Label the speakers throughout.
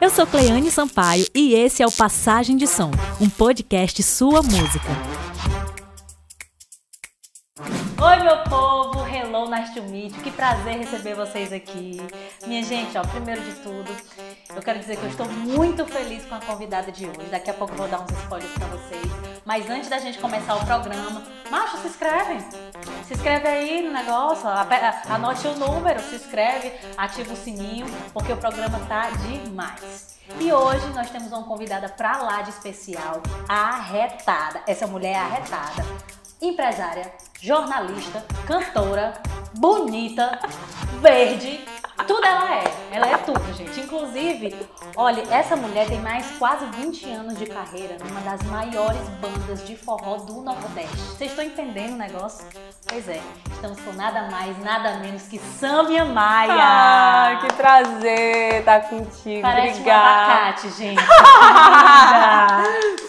Speaker 1: Eu sou Cleane Sampaio e esse é o Passagem de Som, um podcast sua música. Oi, meu povo! Hello, nice to meet you. Que prazer receber vocês aqui. Minha gente, ó, primeiro de tudo, eu quero dizer que eu estou muito feliz com a convidada de hoje. Daqui a pouco eu vou dar uns spoilers para vocês. Mas antes da gente começar o programa, macho, se inscreve. Se inscreve aí no negócio, anote o número, se inscreve, ativa o sininho, porque o programa tá demais. E hoje nós temos uma convidada pra lá de especial, arretada. Essa mulher é arretada. Empresária, jornalista, cantora, bonita, verde, tudo ela é. Ela é tudo, gente. Inclusive, olha, essa mulher tem mais quase 20 anos de carreira numa das maiores bandas de forró do Nordeste. Vocês estão entendendo o negócio? Pois é, estamos com nada mais, nada menos que Sâmia Maia.
Speaker 2: Ah, que prazer estar contigo.
Speaker 1: Parece
Speaker 2: Obrigada.
Speaker 1: um abacate, gente.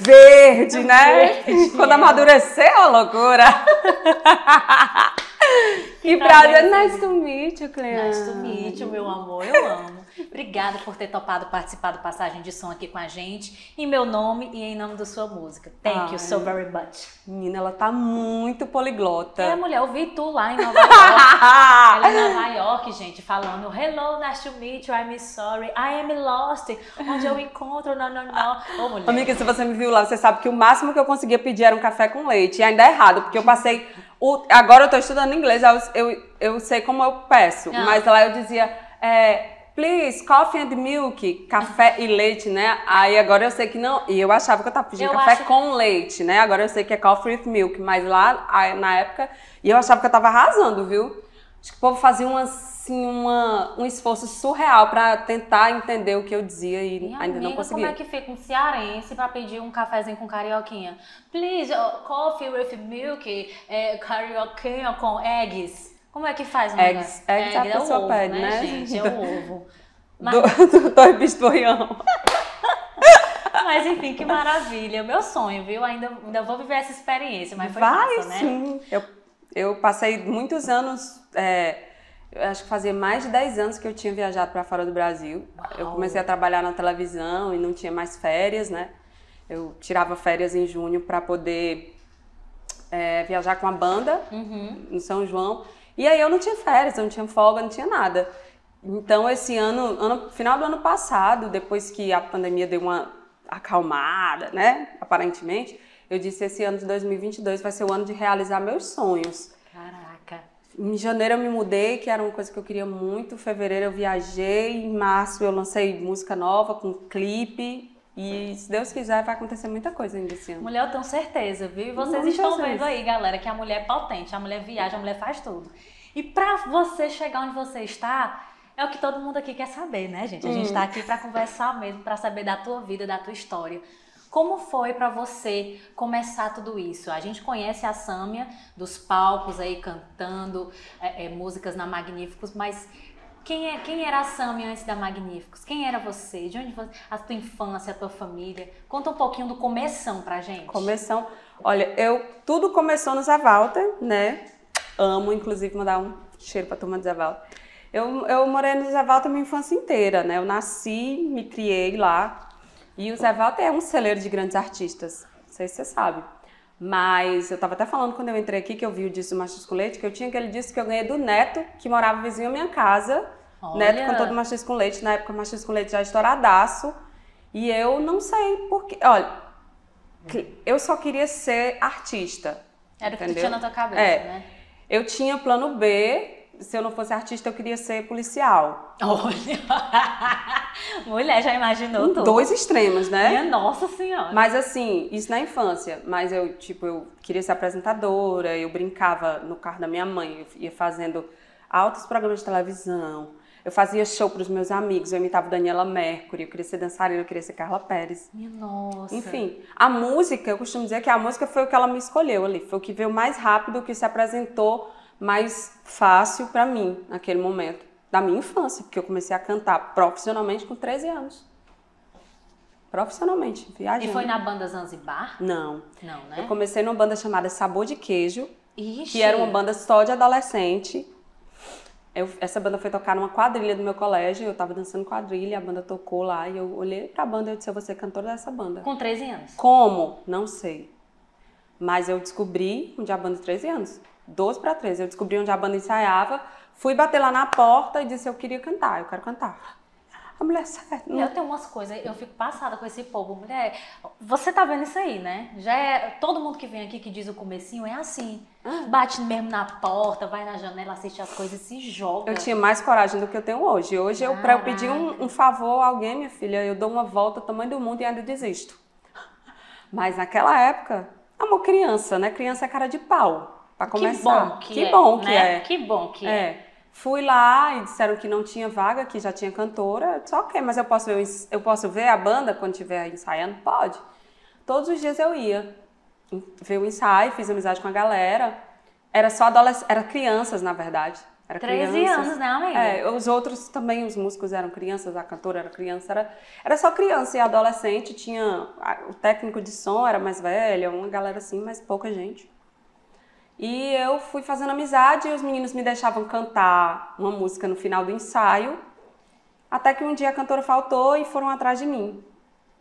Speaker 2: Verde, né?
Speaker 1: Verde.
Speaker 2: Quando amadurecer, ó, loucura. que prazer. Nice to meet you, Cleane.
Speaker 1: Nice to meet you, meu amor. Eu amo. Obrigada por ter topado participar do Passagem de Som aqui com a gente. Em meu nome e em nome da sua música. Thank
Speaker 2: Ai.
Speaker 1: you so very much.
Speaker 2: Menina, ela tá muito poliglota.
Speaker 1: É, mulher, eu vi tu lá em Nova York. Ela em Nova York, gente, falando Hello, nice to meet you, I'm sorry, I am lost. Onde eu encontro, não, não, não. Ô, mulher.
Speaker 2: Amiga, se você me viu lá, você sabe que o máximo que eu conseguia pedir era um café com leite. E ainda é errado, porque eu passei. O- agora eu tô estudando inglês, eu, eu, eu sei como eu peço.
Speaker 1: Ah.
Speaker 2: Mas lá eu dizia, é, please, coffee and milk, café e leite, né? Aí agora eu sei que não. E eu achava que eu tava pedindo
Speaker 1: Eu
Speaker 2: café
Speaker 1: acho-
Speaker 2: com leite, né? Agora eu sei que é coffee with milk. Mas lá, na época, e eu achava que eu tava arrasando, viu? Acho que o povo fazia uma, assim, uma, um esforço surreal pra tentar entender o que eu dizia e
Speaker 1: Minha
Speaker 2: ainda não
Speaker 1: amiga,
Speaker 2: conseguia.
Speaker 1: como é que fica um cearense pra pedir um cafezinho com carioquinha? Please, uh, coffee with milk, é, carioquinha com eggs. Como é que faz um
Speaker 2: Eggs.
Speaker 1: negócio?
Speaker 2: Eggs a
Speaker 1: é
Speaker 2: pessoa
Speaker 1: ovo,
Speaker 2: pede,
Speaker 1: né,
Speaker 2: né?
Speaker 1: gente? É o ovo. Mas,
Speaker 2: Do, do
Speaker 1: mas enfim, que maravilha. Meu sonho, viu? Ainda, ainda vou viver essa experiência, mas foi
Speaker 2: Vai
Speaker 1: massa, né?
Speaker 2: sim. Eu, eu passei muitos anos, é, eu acho que fazia mais de 10 anos que eu tinha viajado para fora do Brasil. Eu
Speaker 1: Uau.
Speaker 2: comecei a trabalhar na televisão e não tinha mais férias, né? Eu tirava férias em junho para poder é, viajar com a banda
Speaker 1: Uhum.
Speaker 2: em São João. E aí eu não tinha férias, eu não tinha folga, não tinha nada. Então esse ano, ano final do ano passado, depois que a pandemia deu uma acalmada, né, aparentemente, eu disse esse ano de 2022 vai ser o ano de realizar meus sonhos.
Speaker 1: Caraca.
Speaker 2: Em janeiro eu me mudei, que era uma coisa que eu queria muito. Em fevereiro eu viajei, em março eu lancei música nova com clipe. E se Deus quiser, vai acontecer muita coisa ainda esse ano.
Speaker 1: Mulher, eu tenho certeza, viu? E vocês
Speaker 2: Não,
Speaker 1: estão vendo aí, galera, que a mulher é potente, a mulher viaja, a mulher faz tudo. E pra você chegar onde você está, é o que todo mundo aqui quer saber, né, gente? A gente tá aqui pra conversar mesmo, pra saber da tua vida, da tua história. Como foi pra você começar tudo isso? A gente conhece a Sâmia dos palcos aí cantando é, é, músicas na Magníficos, mas quem, é, quem era a Sâmia antes da Magníficos? Quem era você? De onde você, a tua infância, a tua família? Conta um pouquinho do começão pra gente.
Speaker 2: Começão. Olha, eu tudo começou no Zé Walter, né? Amo, inclusive, mandar um cheiro pra turma do Zé Walter. Eu, eu morei no Zé Walter minha infância inteira, né? Eu nasci, me criei lá. E o Zé Walter é um celeiro de grandes artistas. Não sei se você sabe. Mas eu tava até falando quando eu entrei aqui, que eu vi o disco do Machis com Leite, que eu tinha aquele disco que eu ganhei do Neto, que morava vizinho à minha casa.
Speaker 1: Olha.
Speaker 2: Neto cantou do Machis com Leite, na época o Machis com Leite já estouradaço. E eu não sei porquê. Olha, eu só queria ser artista.
Speaker 1: Era o que tu tinha na tua cabeça,
Speaker 2: É.
Speaker 1: né?
Speaker 2: Eu tinha plano B. Se eu não fosse artista, eu queria ser policial.
Speaker 1: Olha! Mulher, já imaginou tudo?
Speaker 2: Dois extremos, né?
Speaker 1: Minha nossa senhora.
Speaker 2: Mas assim, isso na infância. Mas eu, tipo, eu queria ser apresentadora, eu brincava no carro da minha mãe, eu ia fazendo altos programas de televisão. Eu fazia show pros meus amigos, eu imitava Daniela Mercury, eu queria ser dançarina, eu queria ser Carla Pérez.
Speaker 1: Minha nossa.
Speaker 2: Enfim, a música, eu costumo dizer que a música foi o que ela me escolheu ali, foi o que veio mais rápido, o que se apresentou mais fácil pra mim naquele momento, da minha infância, porque eu comecei a cantar profissionalmente com 13 anos. Profissionalmente, viajando.
Speaker 1: E foi na banda Zanzibar?
Speaker 2: Não.
Speaker 1: Não,
Speaker 2: Eu
Speaker 1: né?
Speaker 2: comecei numa banda chamada Sabor de Queijo,
Speaker 1: Ixi.
Speaker 2: que era uma banda só de adolescente. Eu, essa banda foi tocar numa quadrilha do meu colégio, eu tava dançando quadrilha, a banda tocou lá e eu olhei pra banda e eu disse, eu vou ser cantora dessa banda.
Speaker 1: Com 13 anos.
Speaker 2: Como? Não sei. Mas eu descobri onde a banda 13 anos. 12 para 13. Eu descobri onde a banda ensaiava, fui bater lá na porta e disse eu queria cantar, eu quero cantar. A mulher, certo.
Speaker 1: Eu tenho umas coisas, eu fico passada com esse povo. Mulher, você tá vendo isso aí, né? Já é. Todo mundo que vem aqui que diz o comecinho é assim.
Speaker 2: Ah.
Speaker 1: Bate mesmo na porta, vai na janela, assiste as coisas e se joga.
Speaker 2: Eu tinha mais coragem do que eu tenho hoje. Hoje, eu, pra eu pedir um, um favor a alguém, minha filha, eu dou uma volta tamanho do mundo e ainda desisto. Mas naquela época, amor, criança, né? Criança é cara de pau. Pra começar.
Speaker 1: Que bom que,
Speaker 2: que
Speaker 1: é,
Speaker 2: bom que
Speaker 1: né?
Speaker 2: é.
Speaker 1: Que bom que é.
Speaker 2: É. Fui lá e disseram que não tinha vaga, que já tinha cantora. Disse, ok, mas eu posso, ver, eu posso ver a banda quando estiver ensaiando? Pode. Todos os dias eu ia ver o ensaio, fiz amizade com a galera. Era só adolescentes, era crianças, na verdade. Era
Speaker 1: 13
Speaker 2: crianças.
Speaker 1: anos, né, amiga?
Speaker 2: É, os outros também, os músicos eram crianças, a cantora era criança, era, era só criança e adolescente, tinha o técnico de som era mais velho, uma galera assim, mas pouca gente. E eu fui fazendo amizade e os meninos me deixavam cantar uma música no final do ensaio, até que um dia a cantora faltou e foram atrás de mim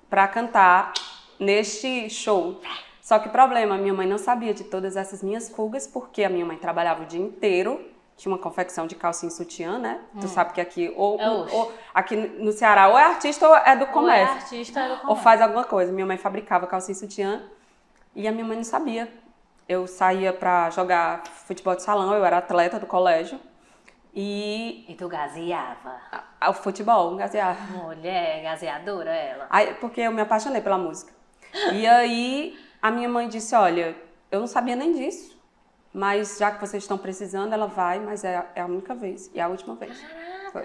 Speaker 2: para cantar neste show. Só que problema, minha mãe não sabia de todas essas minhas fugas, porque a minha mãe trabalhava o dia inteiro, tinha uma confecção de calcinha e sutiã, né? Tu sabe que aqui ou,
Speaker 1: É oxe.
Speaker 2: ou- aqui no Ceará ou é artista ou é do
Speaker 1: Ou é
Speaker 2: comércio
Speaker 1: artista, é do
Speaker 2: ou
Speaker 1: comércio.
Speaker 2: faz alguma coisa. Minha mãe fabricava calcinha e sutiã e a minha mãe não sabia. Eu saía pra jogar futebol de salão, eu era atleta do colégio e
Speaker 1: E tu gazeava.
Speaker 2: o futebol, gazeava.
Speaker 1: Mulher, gazeadora ela.
Speaker 2: Aí, porque eu me apaixonei pela música. E aí a minha mãe disse, olha, eu não sabia nem disso, mas já que vocês estão precisando, ela vai, mas é, é a única vez e é a última vez. Foi.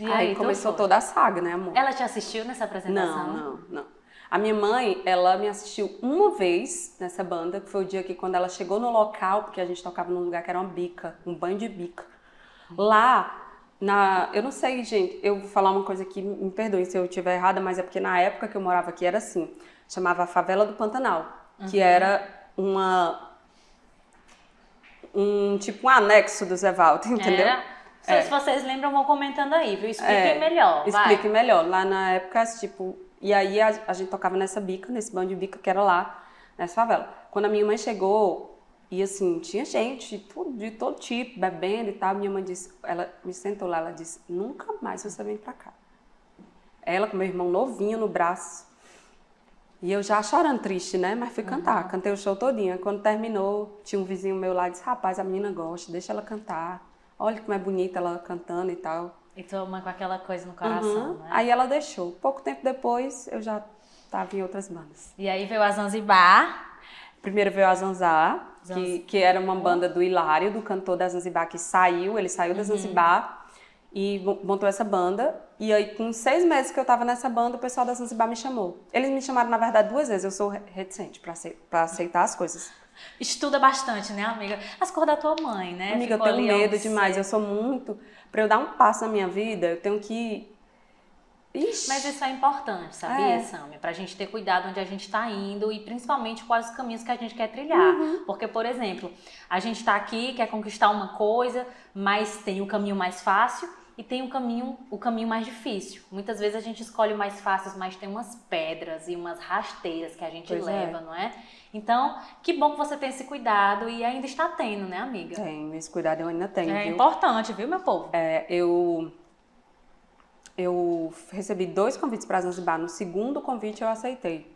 Speaker 1: E
Speaker 2: aí
Speaker 1: tu
Speaker 2: começou
Speaker 1: foi?
Speaker 2: toda a saga, né, amor?
Speaker 1: Ela te assistiu nessa apresentação?
Speaker 2: Não, não, não. A minha mãe, ela me assistiu uma vez nessa banda, que foi o dia que quando ela chegou no local, porque a gente tocava num lugar que era uma bica, um banho de bica. Lá, na, eu não sei, gente, eu vou falar uma coisa aqui, me perdoem se eu estiver errada, mas é porque na época que eu morava aqui era assim, chamava a Favela do Pantanal, que era uma um tipo um anexo do Zé Walter, entendeu?
Speaker 1: Era? Se-
Speaker 2: É.
Speaker 1: Se vocês lembram, vão comentando aí, viu? Expliquem
Speaker 2: É,
Speaker 1: melhor.
Speaker 2: Explique
Speaker 1: vai.
Speaker 2: melhor. Lá na época, tipo. E aí a, a gente tocava nessa bica, nesse bando de bica que era lá, nessa favela. Quando a minha mãe chegou, e assim, tinha gente de todo, de todo tipo, bebendo e tal, minha mãe disse, ela me sentou lá, ela disse, nunca mais você vem pra cá. Ela com meu irmão novinho no braço. E eu já chorando triste, né? Mas fui cantar, cantei o show todinho. Quando terminou, tinha um vizinho meu lá e disse, rapaz, a menina gosta, deixa ela cantar. Olha como é bonita ela cantando e tal.
Speaker 1: E tua mãe com aquela coisa no coração,
Speaker 2: Uhum.
Speaker 1: né?
Speaker 2: Aí ela deixou. Pouco tempo depois, eu já estava em outras bandas.
Speaker 1: E aí veio a Zanzibar.
Speaker 2: Primeiro veio a que,
Speaker 1: Zanz-
Speaker 2: que era uma banda do Hilário, do cantor da Zanzibar, que saiu, ele saiu
Speaker 1: Uhum.
Speaker 2: da Zanzibar e mo- montou essa banda. E aí, com seis meses que eu estava nessa banda, o pessoal da Zanzibar me chamou. Eles me chamaram, na verdade, duas vezes. Eu sou re- reticente para aceitar as coisas.
Speaker 1: Estuda bastante, né, amiga? As cores da tua mãe, né?
Speaker 2: Amiga,
Speaker 1: Ficou
Speaker 2: eu tenho medo demais. Eu sou muito. Para eu dar um passo na minha vida, eu tenho que. Ixi.
Speaker 1: Mas isso é importante, sabia,
Speaker 2: É.
Speaker 1: Samia? Pra gente ter cuidado onde a gente tá indo e principalmente quais os caminhos que a gente quer trilhar.
Speaker 2: Uhum.
Speaker 1: Porque, por exemplo, a gente tá aqui, quer conquistar uma coisa, mas tem o caminho mais fácil e tem o caminho, o caminho mais difícil. Muitas vezes a gente escolhe o mais fácil, mas tem umas pedras e umas rasteiras que a gente
Speaker 2: Pois é.
Speaker 1: leva, não é? Então, que bom que você tem esse cuidado e ainda está tendo, né, amiga?
Speaker 2: Tenho, esse cuidado eu ainda tenho,
Speaker 1: É
Speaker 2: viu?
Speaker 1: importante, viu, meu povo?
Speaker 2: É, eu, eu recebi dois convites para Zanzibar. No segundo convite eu aceitei.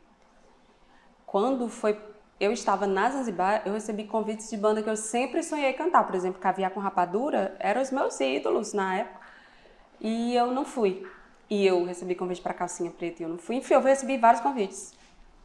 Speaker 2: Quando foi, eu estava na Zanzibar, eu recebi convites de banda que eu sempre sonhei cantar. Por exemplo, Caviar com Rapadura eram os meus ídolos na época. E eu não fui. E eu recebi convite para Calcinha Preta e eu não fui. Enfim, eu recebi vários convites.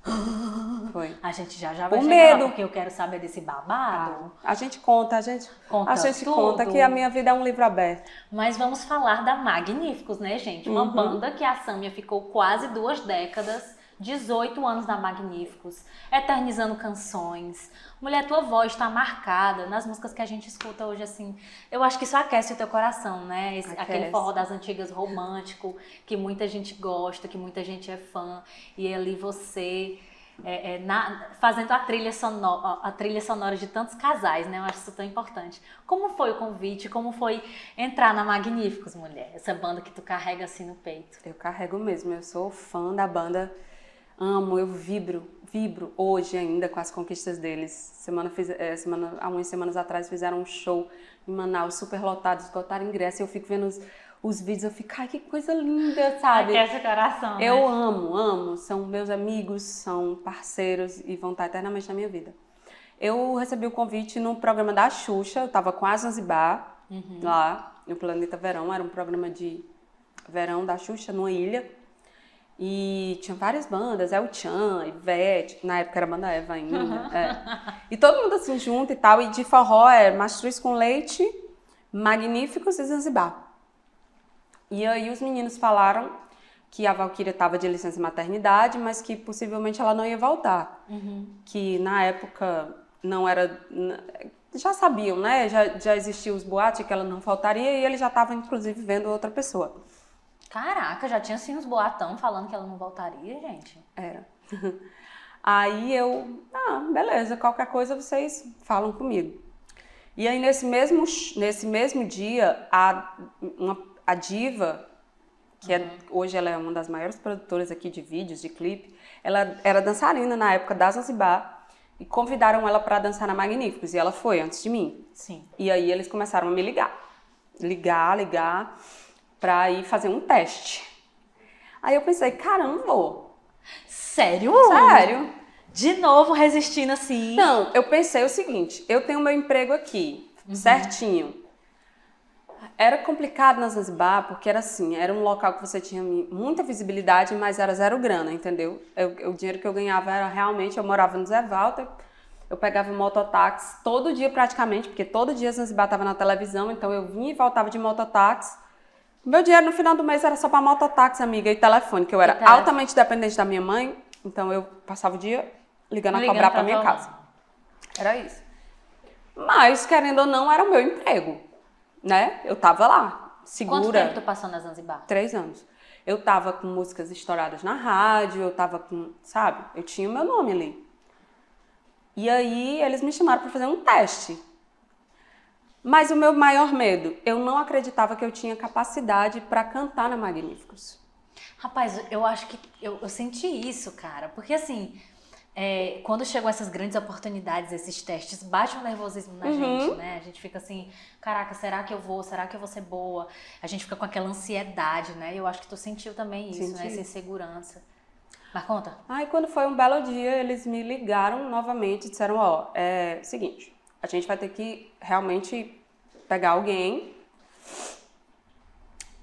Speaker 2: Foi.
Speaker 1: A gente já já vai chegar
Speaker 2: medo.
Speaker 1: lá, porque eu quero saber desse babado.
Speaker 2: A gente conta, a gente,
Speaker 1: Conta
Speaker 2: a gente
Speaker 1: tudo.
Speaker 2: conta que a minha vida é um livro aberto.
Speaker 1: Mas vamos falar da Magníficos, né, gente? Uma
Speaker 2: Uhum.
Speaker 1: banda que a Samia ficou quase duas décadas, 18 anos na Magníficos, eternizando canções. Mulher, tua voz está marcada nas músicas que a gente escuta hoje, assim. Eu acho que isso aquece o teu coração, né? Esse- aquele forró das antigas romântico, que muita gente gosta, que muita gente é fã. E ali você é, é, na, fazendo a trilha, sonora, a trilha sonora de tantos casais, né? Eu acho isso tão importante. Como foi o convite? Como foi entrar na Magníficos, mulher? Essa banda que tu carrega assim no peito.
Speaker 2: Eu carrego mesmo, eu sou fã da banda, amo, eu vibro, vibro hoje ainda com as conquistas deles. Semana, fiz, é, semana, há umas semanas atrás fizeram um show em Manaus, super lotado, esgotaram ingresso, e eu fico vendo os os vídeos, eu fico, ai, que coisa linda, sabe?
Speaker 1: Aquece o coração.
Speaker 2: Eu
Speaker 1: né?
Speaker 2: amo, amo. São meus amigos, são parceiros e vão estar eternamente na minha vida. Eu recebi o convite no programa da Xuxa, eu estava com a Zanzibar, uhum. lá no Planeta Verão, era um programa de verão da Xuxa, numa ilha. E tinha várias bandas, El Chan, Ivete, na época era a banda Eva ainda. é. E todo mundo assim junto e tal. E de forró é Mastruz com Leite, Magníficos e Zanzibar. E aí os meninos falaram que a Valkyria estava de licença maternidade, mas que possivelmente ela não ia voltar. Uhum. Que na época não era. Já sabiam, né? Já, já existiam os boatos que ela não faltaria e ele já estava, inclusive, vendo outra pessoa.
Speaker 1: Caraca, já tinha assim uns boatão falando que ela não voltaria, gente?
Speaker 2: Era. Aí eu, ah, beleza, qualquer coisa vocês falam comigo. E aí nesse mesmo, nesse mesmo dia, a, uma a Diva, que é, uhum. é, hoje ela é uma das maiores produtoras aqui de vídeos, de clipe, ela era dançarina na época da Zanzibar e convidaram ela para dançar na Magníficos e ela foi antes de mim.
Speaker 1: Sim.
Speaker 2: E aí eles começaram a me ligar, ligar, ligar para ir fazer um teste. Aí eu pensei, cara, não vou.
Speaker 1: Sério?
Speaker 2: Sério.
Speaker 1: De novo resistindo assim?
Speaker 2: Não, eu pensei o seguinte, eu tenho meu emprego aqui, uhum. certinho. Era complicado na Zanzibar, porque era assim, era um local que você tinha muita visibilidade, mas era zero grana, entendeu? Eu, o dinheiro que eu ganhava era realmente, eu morava no Zé Walter, eu pegava mototáxi todo dia praticamente, porque todo dia Zanzibar estava na televisão, então eu vinha e voltava de mototáxi. Meu dinheiro no final do mês era só para mototáxi, amiga, e telefone, que eu era altamente dependente da minha mãe, então eu passava o dia ligando, ligando a cobrar para minha casa. Era isso. Mas, querendo ou não, era o meu emprego né? Eu tava lá, segura.
Speaker 1: Quanto tempo tu passou na Zanzibar?
Speaker 2: Três anos. Eu tava com músicas estouradas na rádio, eu tava com, sabe? Eu tinha o meu nome ali. E aí eles me chamaram para fazer um teste. Mas o meu maior medo, eu não acreditava que eu tinha capacidade para cantar na Magníficos.
Speaker 1: Rapaz, eu acho que eu, eu senti isso, cara, porque assim, é, quando chegam essas grandes oportunidades, esses testes, bate um nervosismo na uhum. gente, né? A gente fica assim, caraca, será que eu vou? Será que eu vou ser boa? A gente fica com aquela ansiedade, né? Eu acho que tu sentiu também isso, Senti. né? Essa insegurança. Mas conta.
Speaker 2: Aí quando foi um belo dia, eles me ligaram novamente e disseram, ó, é seguinte, a gente vai ter que realmente pegar alguém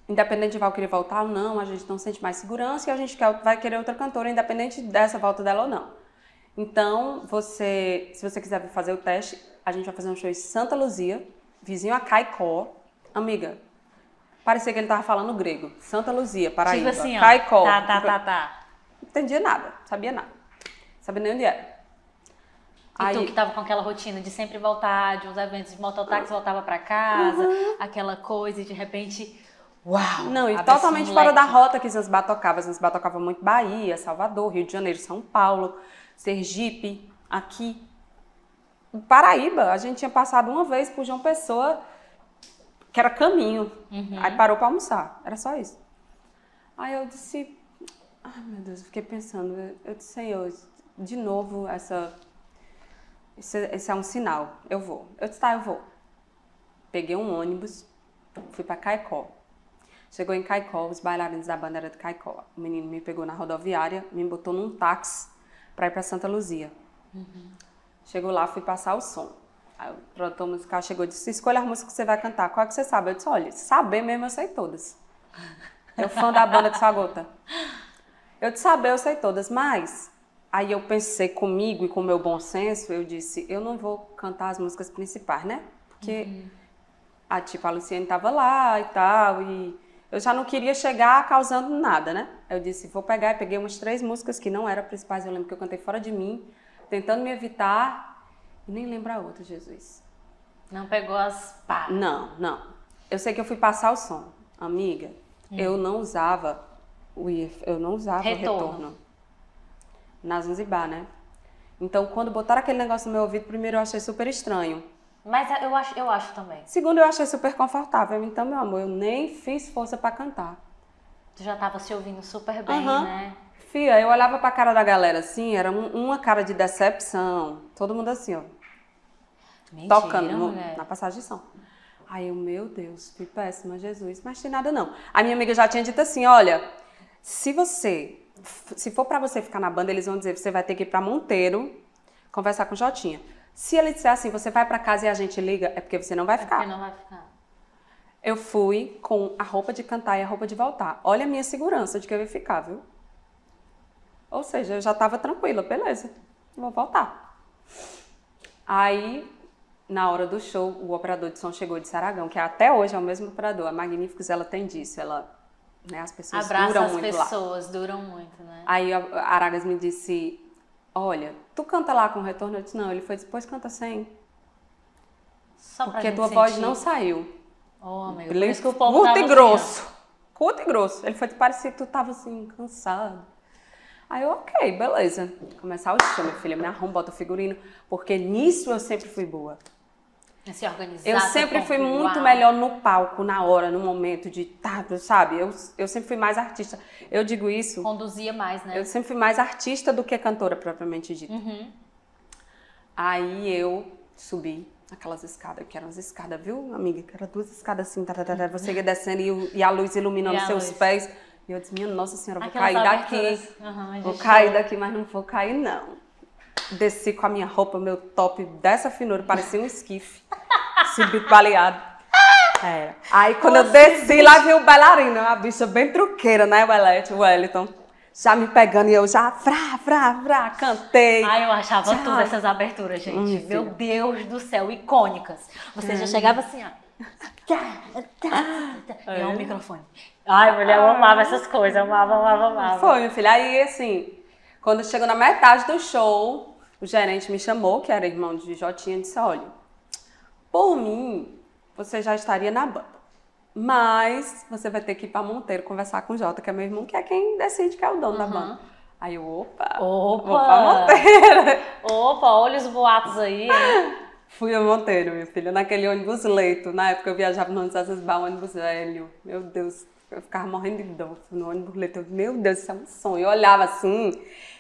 Speaker 2: independente de Valkyrie voltar ou não, a gente não sente mais segurança e a gente quer, vai querer outra cantora, independente dessa volta dela ou não. Então, você, se você quiser fazer o teste, a gente vai fazer um show em Santa Luzia, vizinho a Caicó. Amiga, parecia que ele tava falando grego. Santa Luzia, Paraíba.
Speaker 1: Tipo assim, ó.
Speaker 2: Caicó.
Speaker 1: Tá, tá, tá, tá.
Speaker 2: Não entendia nada, sabia nada. Sabia nem onde era. E
Speaker 1: Aí, tu que tava com aquela rotina de sempre voltar de uns eventos de mototáxi, voltava para casa, uhum. aquela coisa e de repente Uau!
Speaker 2: Não, e totalmente fora da rota que Zanzibar tocava. Zanzibar tocava muito Bahia, Salvador, Rio de Janeiro, São Paulo. Sergipe, aqui. Paraíba, a gente tinha passado uma vez por João Pessoa, que era caminho. Uhum. Aí parou para almoçar. Era só isso. Aí eu disse, ai meu Deus, eu fiquei pensando, eu disse, Senhor, de novo essa. Esse, esse é um sinal, eu vou. Eu disse, tá, eu vou. Peguei um ônibus, fui para Caicó. Chegou em Caicó, os bailarinos da banda eram de Caicó. O menino me pegou na rodoviária, me botou num táxi para ir para Santa Luzia. Uhum. Chegou lá, fui passar o som. Aí o produtor musical chegou e disse: Escolha a música que você vai cantar. Qual é que você sabe? Eu disse: Olha, saber mesmo eu sei todas. Eu fã da banda de Sagota. Eu de saber eu sei todas, mas aí eu pensei comigo e com o meu bom senso, eu disse: Eu não vou cantar as músicas principais, né? Porque uhum. a tipo a Luciane estava lá e tal, e eu já não queria chegar causando nada, né? Eu disse, vou pegar, e peguei umas três músicas que não eram principais, eu lembro que eu cantei fora de mim, tentando me evitar, e nem lembro a outra, Jesus.
Speaker 1: Não pegou as pá?
Speaker 2: Não, não. Eu sei que eu fui passar o som. Amiga, hum. eu não usava o eu não usava retorno. o retorno. Na Zanzibar, né? Então, quando botaram aquele negócio no meu ouvido, primeiro eu achei super estranho.
Speaker 1: Mas eu acho, eu acho também.
Speaker 2: Segundo, eu achei super confortável. Então, meu amor, eu nem fiz força pra cantar.
Speaker 1: Tu já tava se ouvindo super bem,
Speaker 2: Aham.
Speaker 1: né?
Speaker 2: Fia, eu olhava pra cara da galera assim, era um- uma cara de decepção. Todo mundo assim, ó,
Speaker 1: Mentira,
Speaker 2: tocando no- na passagem de som. Aí eu, meu Deus, fui péssima, Jesus. Mas tem nada não. A minha amiga já tinha dito assim, olha, se você, se for pra você ficar na banda, eles vão dizer, você vai ter que ir pra Monteiro conversar com o Jotinha. Se ele disser assim, você vai pra casa e a gente liga, é porque você não vai ficar.
Speaker 1: Porque não vai ficar.
Speaker 2: Eu fui com a roupa de cantar e a roupa de voltar. Olha a minha segurança de que eu ia ficar, viu? Ou seja, eu já tava tranquila, beleza, vou voltar. Aí, na hora do show, o operador de som chegou de Saragão, que até hoje é o mesmo operador. A Magníficos, ela tem disso, ela, né, as pessoas
Speaker 1: Abraça
Speaker 2: duram
Speaker 1: as
Speaker 2: muito lá.
Speaker 1: pessoas, duram muito, né?
Speaker 2: Aí a Aragas me disse, olha, tu canta lá com retorno? Eu disse, não. Ele foi, depois canta sem,
Speaker 1: Só pra
Speaker 2: porque tua voz não saiu.
Speaker 1: Oh, o povo
Speaker 2: curto e
Speaker 1: assim,
Speaker 2: grosso. curto e grosso. Ele foi, parecia que tu tava assim, cansado. Aí eu, ok, beleza. Começar o show, minha filha, me arruma, bota o figurino. Porque nisso eu sempre fui boa.
Speaker 1: Se organizar,
Speaker 2: Eu
Speaker 1: se
Speaker 2: sempre fui muito melhor no palco, na hora, no momento de, tá, sabe? Eu, eu sempre fui mais artista. Eu digo isso,
Speaker 1: Conduzia mais, né?
Speaker 2: eu sempre fui mais artista do que cantora, propriamente dita.
Speaker 1: Uhum.
Speaker 2: Aí eu subi aquelas escadas, que eram as escadas, viu, amiga? Que eram duas escadas assim, tararara, você ia descendo e, e a luz iluminando
Speaker 1: E
Speaker 2: seus
Speaker 1: luz.
Speaker 2: pés. E eu disse, minha nossa senhora, vou
Speaker 1: Aquelas
Speaker 2: cair daqui.
Speaker 1: Aham,
Speaker 2: Vou cair daqui, mas não vou cair, não. Desci com a minha roupa, meu top dessa finura, parecia um esquife. Subi baleado. Era. Aí quando eu desci, lá vi o bailarino, uma bicha bem truqueira, né, o Elete, o Wellington. Já me pegando e eu já, frá, frá, frá, cantei.
Speaker 1: Ai, eu achava
Speaker 2: Tchau.
Speaker 1: tudo essas aberturas, gente.
Speaker 2: Hum,
Speaker 1: Meu. Deus do céu, icônicas. Você já chegava assim, ó. Tá, tá, tá. E é um microfone. Ai, mulher, eu amava essas coisas. Amava, amava, amava.
Speaker 2: Foi, minha filha. Aí, assim, quando chegou na metade do show, o gerente me chamou, que era irmão de Jotinha, e disse: Olha, por mim, você já estaria na banda. Mas você vai ter que ir pra Monteiro conversar com o Jota, que é meu irmão, que é quem decide que é o dono da banda. Aí eu, opa,
Speaker 1: Opa!
Speaker 2: vou pra Monteiro.
Speaker 1: Opa, olha os boatos aí.
Speaker 2: Fui a Monteiro, minha filha, naquele ônibus leito. Na época eu viajava no ônibus Bar, ônibus velho. Meu Deus, eu ficava morrendo de dor no ônibus leito. Eu, Meu Deus, isso é um sonho. Eu olhava assim,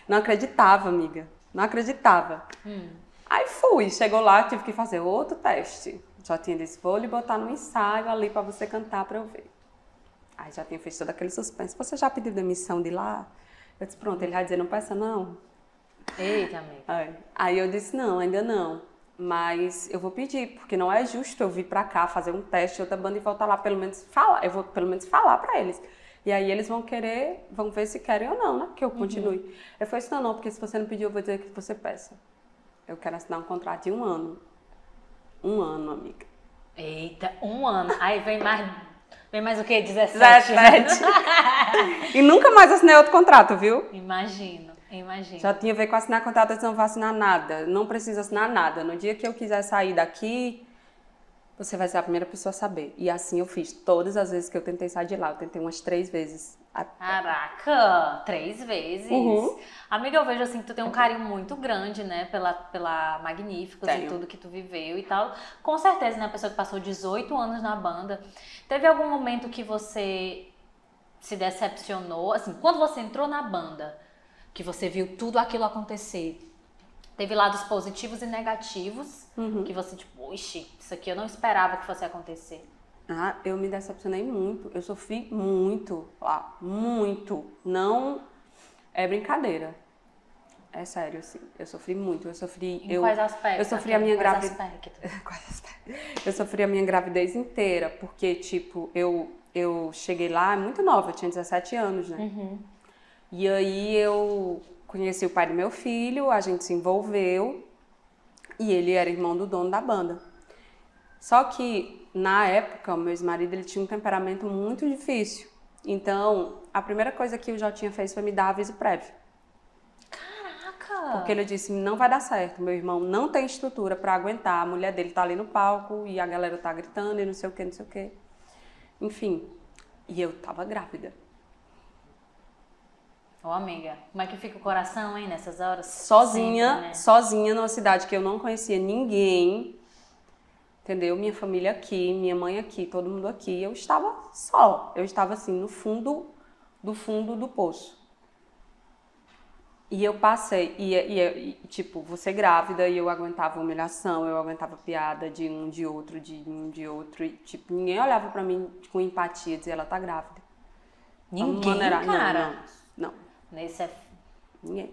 Speaker 2: não acreditava, amiga. Não acreditava. Aí fui, chegou lá, tive que fazer outro teste. Já tinha disse, vou lhe botar no ensaio ali pra você cantar pra eu ver. Aí já tinha feito todo aquele suspense. Você já pediu demissão de lá? Eu disse, pronto, ele vai dizer, não peça não.
Speaker 1: Eita, amiga.
Speaker 2: Aí, aí eu disse, não, ainda não. Mas eu vou pedir, porque não é justo eu vir pra cá fazer um teste, outra banda e voltar lá pelo menos falar. Eu vou pelo menos falar pra eles. E aí eles vão querer, vão ver se querem ou não, né? Que eu continue. Eu falei, não, não, porque se você não pedir, eu vou dizer que você peça. Eu quero assinar um contrato de um ano. Um ano, amiga.
Speaker 1: Eita, um ano. Aí vem mais. Vem mais o quê? 17?
Speaker 2: 17. e nunca mais assinei outro contrato, viu?
Speaker 1: Imagino, imagino.
Speaker 2: Já tinha a ver com assinar contrato, eu não vou assinar nada. Não precisa assinar nada. No dia que eu quiser sair daqui, você vai ser a primeira pessoa a saber. E assim eu fiz. Todas as vezes que eu tentei sair de lá, eu tentei umas três vezes.
Speaker 1: Caraca, três vezes.
Speaker 2: Uhum.
Speaker 1: Amiga, eu vejo assim que tu tem um carinho muito grande, né, pela, pela Magníficos e tudo que tu viveu e tal. Com certeza, né, a pessoa que passou 18 anos na banda. Teve algum momento que você se decepcionou? Assim, quando você entrou na banda, que você viu tudo aquilo acontecer, teve lados positivos e negativos,
Speaker 2: Uhum.
Speaker 1: que você, tipo, ixi, isso aqui eu não esperava que fosse acontecer.
Speaker 2: Ah, eu me decepcionei muito. Eu sofri muito lá. Muito. Não é brincadeira. É sério, assim. Eu sofri muito. Eu sofri.
Speaker 1: Em
Speaker 2: eu,
Speaker 1: quais aspectos?
Speaker 2: Eu sofri a minha gravidez. Quais aspectos? Eu sofri a minha gravidez inteira, porque, tipo, eu, eu cheguei lá muito nova, eu tinha 17 anos, né?
Speaker 1: Uhum.
Speaker 2: E aí eu conheci o pai do meu filho, a gente se envolveu e ele era irmão do dono da banda. Só que na época, o meu ex-marido ele tinha um temperamento muito difícil. Então, a primeira coisa que o Jotinha fez foi me dar aviso prévio.
Speaker 1: Caraca!
Speaker 2: Porque ele disse: não vai dar certo, meu irmão não tem estrutura pra aguentar, a mulher dele tá ali no palco e a galera tá gritando e não sei o que, não sei o que. Enfim, e eu tava grávida.
Speaker 1: Ô, amiga, como é que fica o coração, hein, nessas horas?
Speaker 2: Sozinha,
Speaker 1: Sempre, né?
Speaker 2: sozinha numa cidade que eu não conhecia ninguém. Entendeu? Minha família aqui, minha mãe aqui, todo mundo aqui. Eu estava só. Eu estava assim, no fundo do fundo do poço. E eu passei, e, e, e, tipo, você grávida, e eu aguentava humilhação, eu aguentava piada de um, de outro, de um, de outro, e tipo, ninguém olhava pra mim com empatia, dizia, ela tá grávida.
Speaker 1: Ninguém, cara.
Speaker 2: Não, não,
Speaker 1: Nesse é...
Speaker 2: ninguém.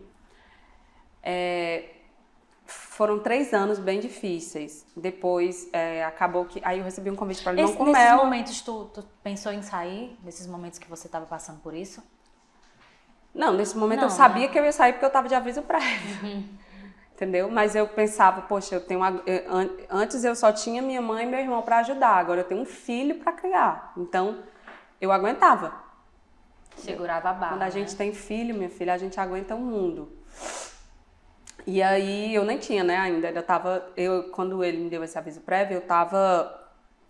Speaker 2: É, foram três anos bem difíceis. Depois, é, acabou que, aí eu recebi um convite para Limão
Speaker 1: Esse,
Speaker 2: com
Speaker 1: nesses
Speaker 2: Mel.
Speaker 1: momentos, tu, tu pensou em sair? Nesses momentos que você tava passando por isso?
Speaker 2: Não, nesse momento
Speaker 1: Não,
Speaker 2: eu sabia
Speaker 1: né?
Speaker 2: que eu ia sair porque eu tava de aviso prévio. Entendeu? Mas eu pensava, poxa, eu tenho uma- antes eu só tinha minha mãe e meu irmão para ajudar, agora eu tenho um filho para criar. Então, eu aguentava.
Speaker 1: Segurava a barra,
Speaker 2: Quando a
Speaker 1: né?
Speaker 2: gente tem filho, minha filha, a gente aguenta o mundo. E aí eu nem tinha, né, ainda. Eu tava, eu quando ele me deu esse aviso prévio, eu tava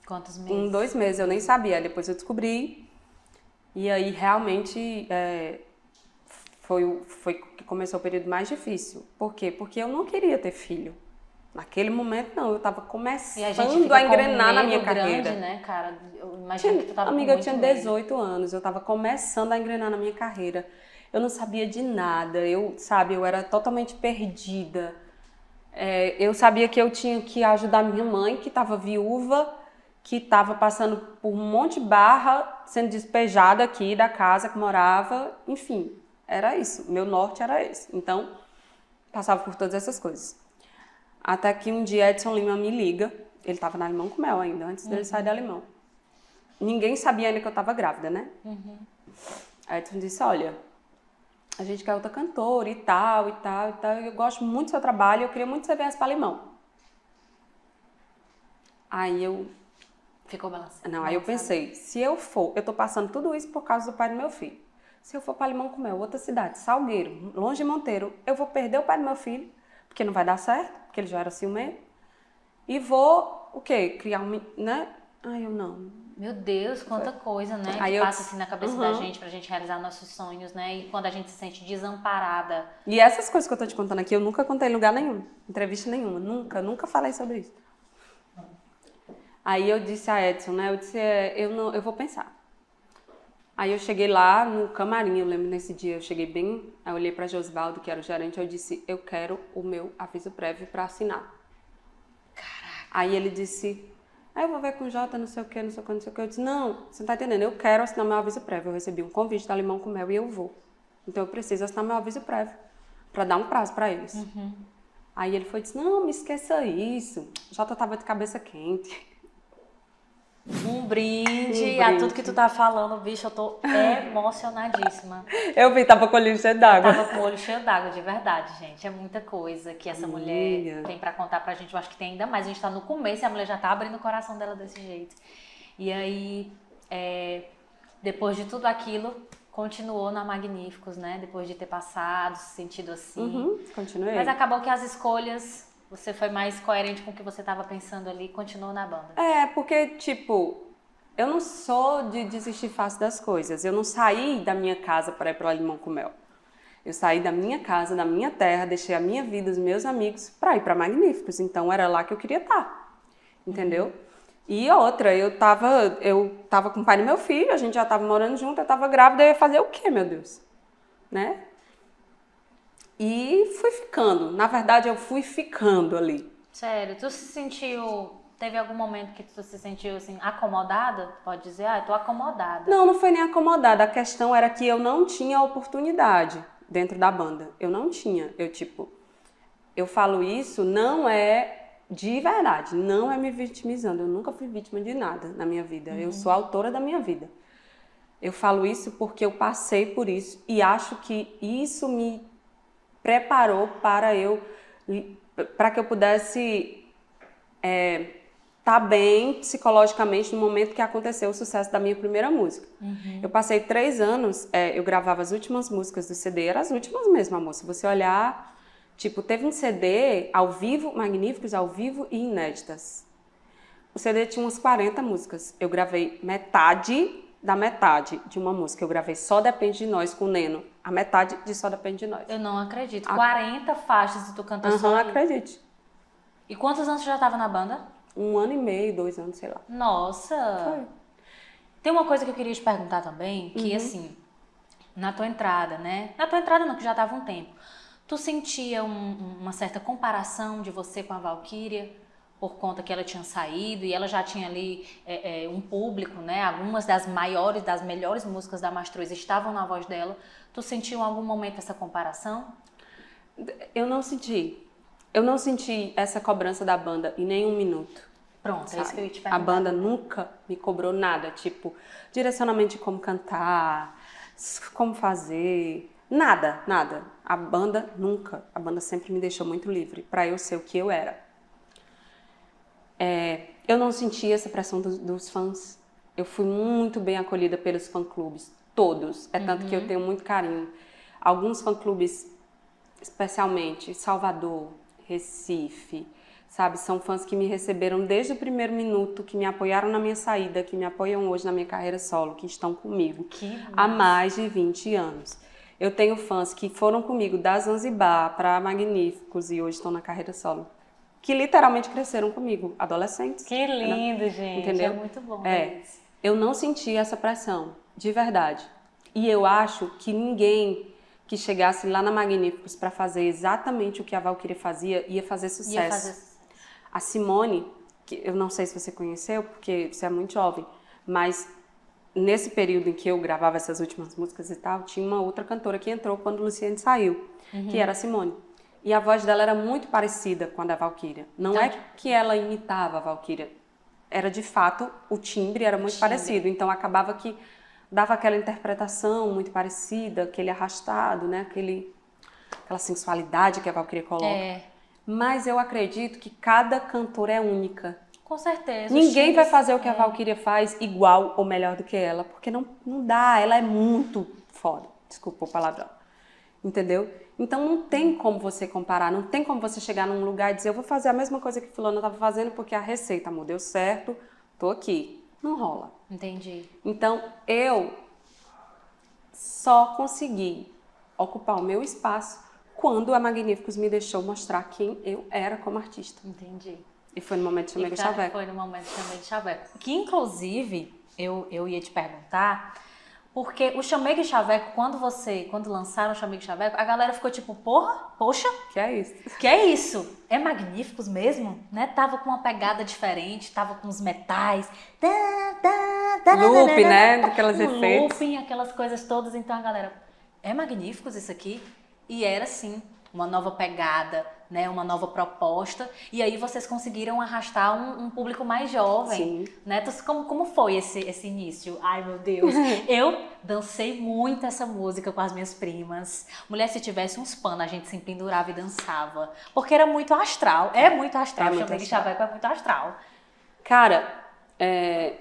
Speaker 1: Quantos meses?
Speaker 2: com dois meses, eu nem sabia. Depois eu descobri. E aí realmente é, foi, foi que começou o período mais difícil. Por quê? Porque eu não queria ter filho. Naquele momento, não. Eu tava
Speaker 1: E a
Speaker 2: começando
Speaker 1: gente
Speaker 2: a engrenar
Speaker 1: um
Speaker 2: na minha
Speaker 1: medo
Speaker 2: carreira.
Speaker 1: grande, né, cara? Eu imagino que tu tava
Speaker 2: Amiga, eu tinha
Speaker 1: muito medo.
Speaker 2: 18 anos, eu tava começando a engrenar na minha carreira. Eu não sabia de nada, eu, sabe, eu era totalmente perdida. É, eu sabia que eu tinha que ajudar minha mãe, que estava viúva, que estava passando por um monte de barra, sendo despejada aqui da casa que morava. Enfim, era isso. Meu norte era esse. Então, passava por todas essas coisas. Até que um dia Edson Lima me liga. Ele estava na Limão com Mel ainda, antes dele sair da Limão. Ninguém sabia ainda que eu estava grávida, né? Aí Edson disse, olha, a gente quer outra cantora e tal, e tal, e tal. Eu gosto muito do seu trabalho, eu queria muito que você viesse para Limão. Aí eu,
Speaker 1: Ficou balançado.
Speaker 2: não, aí eu pensei, se eu for, eu tô passando tudo isso por causa do pai do meu filho. Se eu for para Limão com Mel, outra cidade, Salgueiro, longe de Monteiro, eu vou perder o pai do meu filho, porque não vai dar certo, porque ele já era ciumento. E vou, o quê? Criar um, né? Ai, eu não.
Speaker 1: Meu Deus, quanta coisa, né?
Speaker 2: Aí
Speaker 1: que
Speaker 2: eu-
Speaker 1: passa assim na cabeça da
Speaker 2: Uhum.
Speaker 1: gente pra gente realizar nossos sonhos, né? E quando a gente se sente desamparada.
Speaker 2: E essas coisas que eu tô te contando aqui, eu nunca contei em lugar nenhum, entrevista nenhuma, nunca, nunca falei sobre isso. Aí eu disse a Edson, né? Eu disse, é, eu não, eu vou pensar. Aí eu cheguei lá no camarim, eu lembro nesse dia, eu cheguei bem, aí eu olhei para Josvaldo, que era o gerente, eu disse, eu quero o meu aviso prévio para assinar.
Speaker 1: Caraca.
Speaker 2: Aí ele disse, aí eu vou ver com o Jota, não sei o que, não sei o que, não sei o que. Eu disse, não, você não tá entendendo, eu quero assinar meu aviso prévio. Eu recebi um convite da Limão com Mel e eu vou. Então eu preciso assinar meu aviso prévio, para dar um prazo para eles. Aí ele foi e disse, não, me esqueça isso. O Jota tava de cabeça quente.
Speaker 1: Um brinde,
Speaker 2: Um
Speaker 1: a
Speaker 2: brinde.
Speaker 1: tudo que tu tá falando, bicho, eu tô emocionadíssima.
Speaker 2: Eu vi, tava com o olhinho cheio d'água.
Speaker 1: Tava com o olho cheio d'água, de verdade, gente. É muita coisa que essa mulher tem pra contar pra gente. Eu acho que tem ainda mais. A gente tá no começo e a mulher já tá abrindo o coração dela desse jeito. E aí, é, depois de tudo aquilo, continuou na Magníficos, né? Depois de ter passado, se sentido assim.
Speaker 2: Uhum, continuei.
Speaker 1: Mas acabou que as escolhas, você foi mais coerente com o que você tava pensando ali e continuou na banda.
Speaker 2: É, porque, tipo, eu não sou de desistir fácil das coisas. Eu não saí da minha casa para ir para Limão com Mel. Eu saí da minha casa, da minha terra, deixei a minha vida, os meus amigos, para ir para Magníficos. Então era lá que eu queria estar. Entendeu? E outra, eu tava, eu tava com o pai do meu filho, a gente já tava morando junto, eu tava grávida, eu ia fazer o quê, meu Deus? Né? E fui ficando. Na verdade, eu fui ficando ali.
Speaker 1: Sério, tu se sentiu. Teve algum momento que tu se sentiu assim, acomodada? Pode dizer, ah, eu tô acomodada.
Speaker 2: Não, não foi nem acomodada. A questão era que eu não tinha oportunidade dentro da banda. Eu não tinha. Eu, tipo, eu falo isso não é de verdade, não é me vitimizando. Eu nunca fui vítima de nada na minha vida. Eu sou autora da minha vida. Eu falo isso porque eu passei por isso e acho que isso me preparou para eu para que eu pudesse é, tá bem psicologicamente no momento que aconteceu o sucesso da minha primeira música. Eu passei três anos, é, eu gravava as últimas músicas do CD, eram as últimas mesmo, amor. Se você olhar, tipo, teve um CD ao vivo, magníficos, ao vivo e inéditas. O CD tinha umas 40 músicas. Eu gravei metade da metade de uma música. Eu gravei Só Depende de Nós com o Neno. A metade de Só Depende de Nós.
Speaker 1: Eu não acredito. 40 faixas e tu canta
Speaker 2: Aham,
Speaker 1: só.
Speaker 2: acredite.
Speaker 1: E quantos anos tu já tava na banda?
Speaker 2: Um ano e meio, dois anos, sei lá.
Speaker 1: Nossa!
Speaker 2: Foi.
Speaker 1: Tem uma coisa que eu queria te perguntar também, que
Speaker 2: Uhum.
Speaker 1: assim, na tua entrada, né? Na tua entrada não, que já tava um tempo. Tu sentia um- uma certa comparação de você com a Valkyria por conta que ela tinha saído e ela já tinha ali é, é, um público, né? Algumas das maiores, das melhores músicas da Mastruz estavam na voz dela. Tu sentiu em algum momento essa comparação?
Speaker 2: Eu não senti. Eu não senti essa cobrança da banda em nenhum minuto.
Speaker 1: Pronto, é isso
Speaker 2: sabe?
Speaker 1: que eu ia te
Speaker 2: A
Speaker 1: perguntar.
Speaker 2: banda nunca me cobrou nada, tipo, direcionamento de como cantar, como fazer, nada, nada. A banda nunca, a banda sempre me deixou muito livre para eu ser o que eu era. É, eu não senti essa pressão dos, dos fãs. Eu fui muito bem acolhida pelos fã-clubes, todos. É tanto que eu tenho muito carinho. Alguns fã-clubes, especialmente Salvador, Recife, sabe? São fãs que me receberam desde o primeiro minuto, que me apoiaram na minha saída, que me apoiam hoje na minha carreira solo, que estão comigo
Speaker 1: Que
Speaker 2: há mais de 20 anos. Eu tenho fãs que foram comigo da Zanzibar para Magníficos e hoje estão na carreira solo. Que literalmente cresceram comigo, adolescentes.
Speaker 1: Que lindo, gente.
Speaker 2: Entendeu?
Speaker 1: É muito bom.
Speaker 2: É.
Speaker 1: isso.
Speaker 2: Eu não senti essa pressão, de verdade. E eu acho que ninguém que chegasse lá na Magníficos para fazer exatamente o que a Valkyria fazia ia fazer sucesso.
Speaker 1: Ia fazer
Speaker 2: A Simone, que eu não sei se você conheceu, porque você é muito jovem, mas nesse período em que eu gravava essas últimas músicas e tal, tinha uma outra cantora que entrou quando o Luciane saiu, que era a Simone. E a voz dela era muito parecida com a da Valkyria. Não é que ela imitava a Valkyria, era de fato o timbre era muito
Speaker 1: timbre.
Speaker 2: parecido, então acabava que dava aquela interpretação muito parecida, aquele arrastado, né, aquele aquela sensualidade que a Valkyria coloca.
Speaker 1: É,
Speaker 2: Mas eu acredito que cada cantora é única.
Speaker 1: com certeza.
Speaker 2: Ninguém vai fazer o que a Valkyria faz igual ou melhor do que ela, porque não, não dá, ela é muito foda. Desculpa o palavrão. Entendeu? Então não tem como você comparar, não tem como você chegar num lugar e dizer, eu vou fazer a mesma coisa que fulano estava fazendo porque a receita, amor, deu certo, tô aqui. Não rola.
Speaker 1: Entendi.
Speaker 2: Então eu só consegui ocupar o meu espaço quando a Magníficos me deixou mostrar quem eu era como artista.
Speaker 1: Entendi.
Speaker 2: E foi no momento de Chamego
Speaker 1: E, cara,
Speaker 2: Chaveco.
Speaker 1: Foi no momento que chamei de chaveco. Que, inclusive, eu, eu ia te perguntar, porque o chamego e chaveco, quando você, quando lançaram o chamego e chaveco, a galera ficou tipo, porra, poxa,
Speaker 2: Que é isso.
Speaker 1: que é isso? É magníficos mesmo? Né? Tava com uma pegada diferente, tava com os metais. Tá, tá, tá,
Speaker 2: Loop,
Speaker 1: tá,
Speaker 2: né?
Speaker 1: tá,
Speaker 2: Aquelas
Speaker 1: um
Speaker 2: efeitos.
Speaker 1: Looping, aquelas coisas todas. Então a galera, é magníficos isso aqui? E era sim, uma nova pegada, né? Uma nova proposta. E aí vocês conseguiram arrastar um, um público mais jovem.
Speaker 2: Sim.
Speaker 1: Né? Então, como, como foi esse, esse início? Ai, meu Deus. Eu dancei muito essa música com as minhas primas. Mulher, se tivesse uns panos, a gente se pendurava e dançava. Porque era muito astral. É muito astral.
Speaker 2: É muito
Speaker 1: Chamei de
Speaker 2: astral.
Speaker 1: Chaveco é muito astral.
Speaker 2: Cara, é,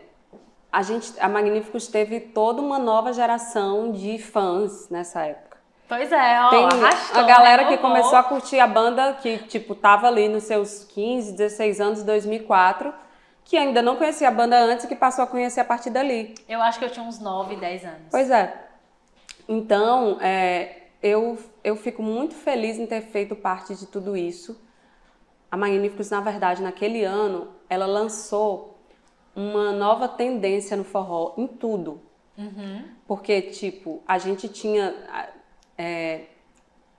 Speaker 2: a gente, a Magníficos teve toda uma nova geração de fãs nessa época.
Speaker 1: Pois é, ó,
Speaker 2: Tem
Speaker 1: arrastou,
Speaker 2: a galera que começou a curtir a banda, que, tipo, tava ali nos seus 15, 16 anos, 2004, que ainda não conhecia a banda antes e que passou a conhecer a partir dali.
Speaker 1: Eu acho que eu tinha uns 9, 10 anos.
Speaker 2: Pois é. Então, é, eu, eu fico muito feliz em ter feito parte de tudo isso. A Magníficos, na verdade, naquele ano, ela lançou uma nova tendência no forró, em tudo. Porque, tipo, a gente tinha. É,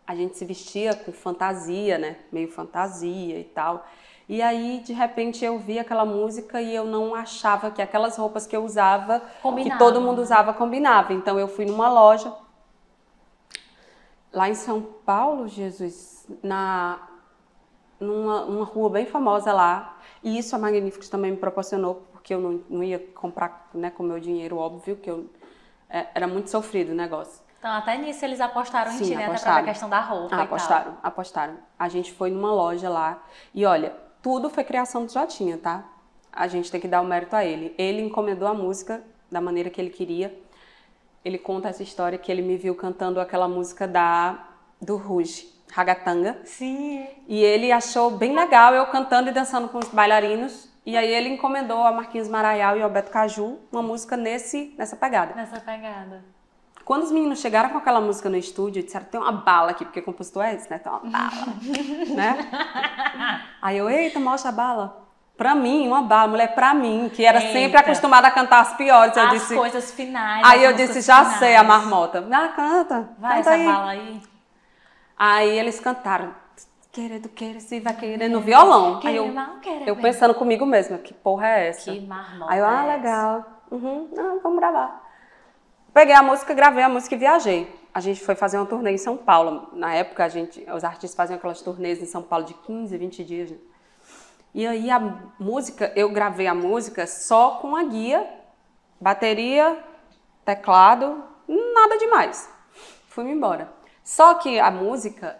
Speaker 2: a gente se vestia com fantasia, né? Meio fantasia e tal. E aí, de repente, eu vi aquela música e eu não achava que aquelas roupas que eu usava, que
Speaker 1: Combinavam,
Speaker 2: todo mundo usava, combinava. Então, eu fui numa loja lá em São Paulo, Jesus, na numa uma rua bem famosa lá. E isso a Magníficos também me proporcionou, porque eu não, não ia comprar né, com meu dinheiro, óbvio, que eu, é, era muito sofrido o negócio.
Speaker 1: Então, até nisso eles apostaram em
Speaker 2: Sim,
Speaker 1: ti, né? Até pra
Speaker 2: apostaram.
Speaker 1: ver a questão da roupa
Speaker 2: Ah,
Speaker 1: e tal.
Speaker 2: apostaram, apostaram. A gente foi numa loja lá e olha, tudo foi criação do Jotinha, tá? A gente tem que dar o mérito a ele. Ele encomendou a música da maneira que ele queria. Ele conta essa história que ele me viu cantando aquela música da do Ruge, Ragatanga.
Speaker 1: Sim.
Speaker 2: E ele achou bem legal eu cantando e dançando com os bailarinos. E aí ele encomendou a Marquinhos Maraial e ao Beto Caju uma música nesse, nessa pegada.
Speaker 1: Nessa pegada.
Speaker 2: Quando os meninos chegaram com aquela música no estúdio, disseram, tem uma bala aqui, porque compositor é esse, né? Tem uma bala, né? Aí eu, eita, mostra a bala. Pra mim, uma bala, mulher, pra mim, que era
Speaker 1: Eita.
Speaker 2: sempre acostumada a cantar as piores. Eu
Speaker 1: As
Speaker 2: disse,
Speaker 1: coisas finais.
Speaker 2: aí eu disse, já
Speaker 1: finais.
Speaker 2: sei a marmota. Ah, canta,
Speaker 1: Vai
Speaker 2: canta
Speaker 1: essa
Speaker 2: aí.
Speaker 1: bala aí.
Speaker 2: Aí eles cantaram, querendo, querer, se vai querer, no violão. Aí
Speaker 1: Querer
Speaker 2: eu,
Speaker 1: mal, querer
Speaker 2: eu pensando comigo mesma, que porra é essa?
Speaker 1: Que marmota
Speaker 2: Aí eu, ah,
Speaker 1: é
Speaker 2: legal. Uhum, não, vamos gravar. Peguei a música, gravei a música e viajei. A gente foi fazer uma turnê em São Paulo. Na época, a gente, os artistas faziam aquelas turnês em São Paulo de 15, 20 dias. né? E aí a música, eu gravei a música só com a guia, bateria, teclado, nada demais. Fui-me embora. Só que a música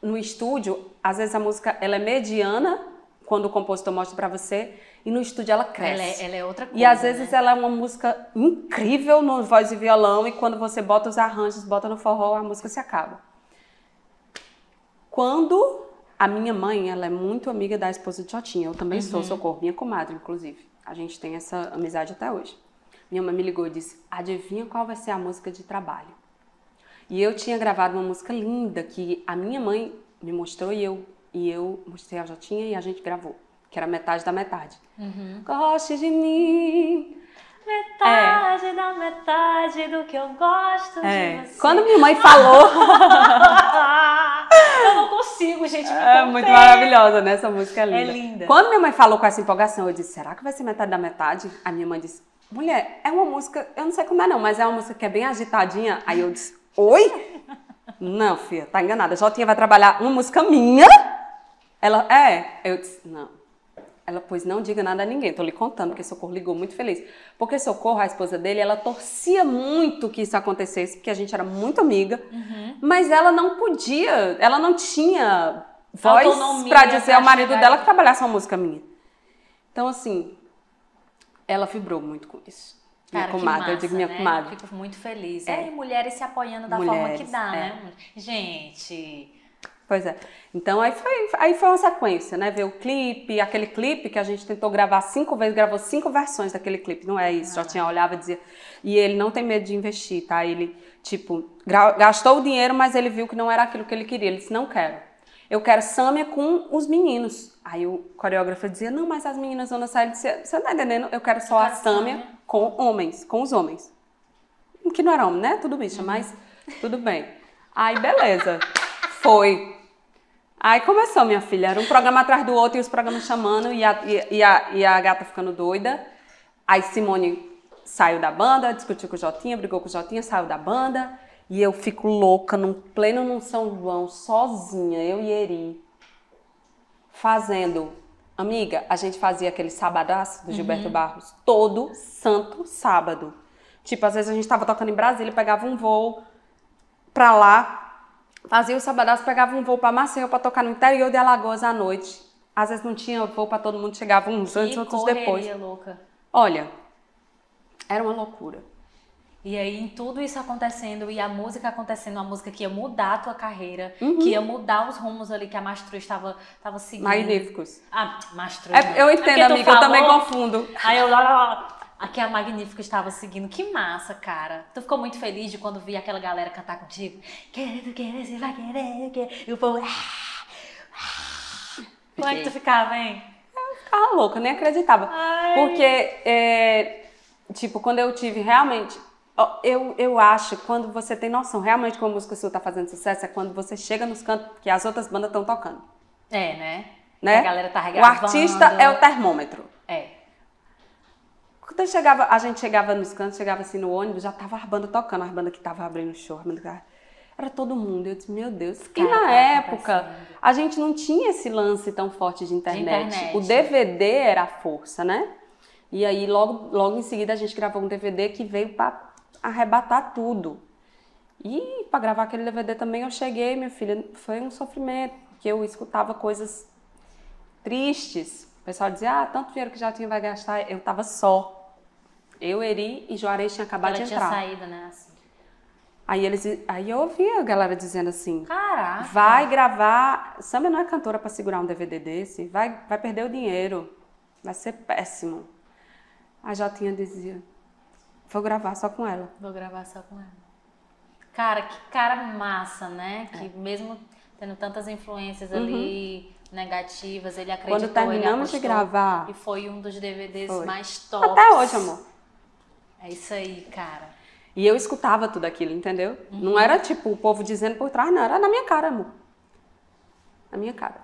Speaker 2: no estúdio, às vezes a música ela é mediana quando o compositor mostra pra você e no estúdio ela cresce.
Speaker 1: Ela é, ela é outra coisa.
Speaker 2: E às vezes
Speaker 1: né?
Speaker 2: ela é uma música incrível no voz e violão e quando você bota os arranjos, bota no forró, a música se acaba. Quando a minha mãe, ela é muito amiga da esposa de Jotinha, eu também
Speaker 1: Uhum.
Speaker 2: sou, Socorro, minha comadre, inclusive. A gente tem essa amizade até hoje. Minha mãe me ligou e disse: adivinha qual vai ser a música de trabalho? E eu tinha gravado uma música linda que a minha mãe me mostrou e eu, e eu mostrei a Jotinha e a gente gravou, que era metade da metade.
Speaker 1: Uhum.
Speaker 2: Goste de mim.
Speaker 1: Metade da metade do que eu gosto
Speaker 2: É.
Speaker 1: de você.
Speaker 2: Quando minha mãe falou.
Speaker 1: eu não consigo, gente.
Speaker 2: É muito maravilhosa, né? Essa música é linda.
Speaker 1: É linda.
Speaker 2: Quando minha mãe falou com essa empolgação, eu disse: será que vai ser metade da metade? A minha mãe disse: mulher, é uma música, eu não sei como é não, mas é uma música que é bem agitadinha. Aí eu disse: oi? Não, filha, tá enganada. A Jotinha vai trabalhar uma música minha? Ela, é. Eu disse: não. Ela, pois não diga nada a ninguém. Tô lhe contando, porque Socorro ligou muito feliz. Porque Socorro, a esposa dele, ela torcia muito que isso acontecesse, porque a gente era muito amiga.
Speaker 1: Uhum.
Speaker 2: Mas ela não podia, ela não tinha voz pra dizer ao marido dela que trabalhasse uma música minha. Então, assim, ela vibrou muito com isso.
Speaker 1: Cara,
Speaker 2: minha comadre,
Speaker 1: massa,
Speaker 2: eu digo minha
Speaker 1: né?
Speaker 2: comadre.
Speaker 1: Fico muito feliz.
Speaker 2: É.
Speaker 1: É, e mulheres se apoiando da forma
Speaker 2: Mulheres,
Speaker 1: que dá,
Speaker 2: é.
Speaker 1: né? Gente,
Speaker 2: Pois é. Então aí foi, aí foi uma sequência, né? Ver o clipe, aquele clipe que a gente tentou gravar cinco vezes, gravou cinco versões daquele clipe, não é isso? Já tinha olhava e dizia. E ele não tem medo de investir, tá? Ele, tipo, gastou o dinheiro, mas ele viu que não era aquilo que ele queria. Ele disse: não quero. Eu quero Sâmia com os meninos. Aí o coreógrafo dizia: não, mas as meninas vão dançar. Ele disse: você não tá entendendo? Eu quero só
Speaker 1: Eu
Speaker 2: a Sâmia
Speaker 1: Sâmia.
Speaker 2: com homens, com os homens. Que não era homem, né? Tudo bicha, mas tudo bem. Aí, beleza. Foi. Aí começou, minha filha. Era um programa atrás do outro e os programas chamando e a, e, e a, e a gata ficando doida. Aí Simone saiu da banda, discutiu com o Jotinha, brigou com o Jotinha, saiu da banda. E eu fico louca, num pleno num São João, sozinha, eu e Eri, fazendo. Amiga, a gente fazia aquele sabadaço do Gilberto Barros todo santo sábado. Tipo, às vezes a gente tava tocando em Brasília, pegava um voo pra lá, fazia o sabadaço, pegava um voo pra Maceió pra tocar no interior de Alagoas à noite. Às vezes não tinha voo pra todo mundo, chegava uns antes, outros depois.
Speaker 1: louca.
Speaker 2: Olha, era uma loucura.
Speaker 1: E aí, em tudo isso acontecendo e a música acontecendo, uma música que ia mudar a tua carreira,
Speaker 2: Uhum.
Speaker 1: que ia mudar os rumos ali que a Mastruz estava estava seguindo.
Speaker 2: Magníficos.
Speaker 1: Ah, Mastruz.
Speaker 2: É,
Speaker 1: não.
Speaker 2: eu
Speaker 1: É
Speaker 2: entendo,
Speaker 1: tu
Speaker 2: amiga, eu também
Speaker 1: falou,
Speaker 2: confundo.
Speaker 1: Aí eu lá, lá, lá. Aqui a Magnífica estava seguindo. Que massa, cara. Tu ficou muito feliz de quando vi aquela galera cantar contigo? Querendo, querer, você vai querer, querer. E o povo. "Ah, ah". Como é que tu ficava, hein?
Speaker 2: ficava louca, eu nem acreditava.
Speaker 1: Ai.
Speaker 2: Porque, é, tipo, quando eu tive realmente. Eu, eu acho que quando você tem noção realmente que uma música sua tá fazendo sucesso é quando você chega nos cantos que as outras bandas estão tocando.
Speaker 1: É, né?
Speaker 2: Né?
Speaker 1: A galera tá
Speaker 2: o
Speaker 1: regravando.
Speaker 2: artista é o termômetro.
Speaker 1: É.
Speaker 2: Quando chegava, a gente chegava nos cantos, chegava assim no ônibus, já tava as bandas tocando, as bandas que tava abrindo show, as bandas que tava- era todo mundo. Eu disse, meu Deus. E
Speaker 1: Cara,
Speaker 2: na
Speaker 1: tá
Speaker 2: época, a gente não tinha esse lance tão forte de internet.
Speaker 1: internet.
Speaker 2: O DVD era a força, né? E aí, logo, logo em seguida, a gente gravou um DVD que veio pra arrebatar tudo. E pra gravar aquele DVD também, eu cheguei, minha filha, foi um sofrimento, porque eu escutava coisas tristes. O pessoal dizia, ah, tanto dinheiro que já tinha vai gastar. Eu tava só. Eu, Eri e Juarez tinha acabado
Speaker 1: Ela
Speaker 2: de
Speaker 1: tinha
Speaker 2: entrar.
Speaker 1: saído, né? Assim.
Speaker 2: Aí eles, aí eu ouvi a galera dizendo assim:
Speaker 1: Caraca.
Speaker 2: vai gravar. Samba não é cantora pra segurar um DVD desse, vai, vai perder o dinheiro. vai ser péssimo. A Jotinha dizia, vou gravar só com ela.
Speaker 1: Vou gravar só com ela. Cara, que cara massa, né? Que mesmo tendo tantas influências ali negativas, ele acreditou,
Speaker 2: Quando terminamos de gravar-
Speaker 1: E foi um dos DVDs
Speaker 2: Foi.
Speaker 1: mais tops.
Speaker 2: Até hoje, amor.
Speaker 1: É isso aí, cara.
Speaker 2: E eu escutava tudo aquilo, entendeu?
Speaker 1: Uhum.
Speaker 2: Não era tipo o povo dizendo por trás, não. Era na minha cara, amor. Na minha cara.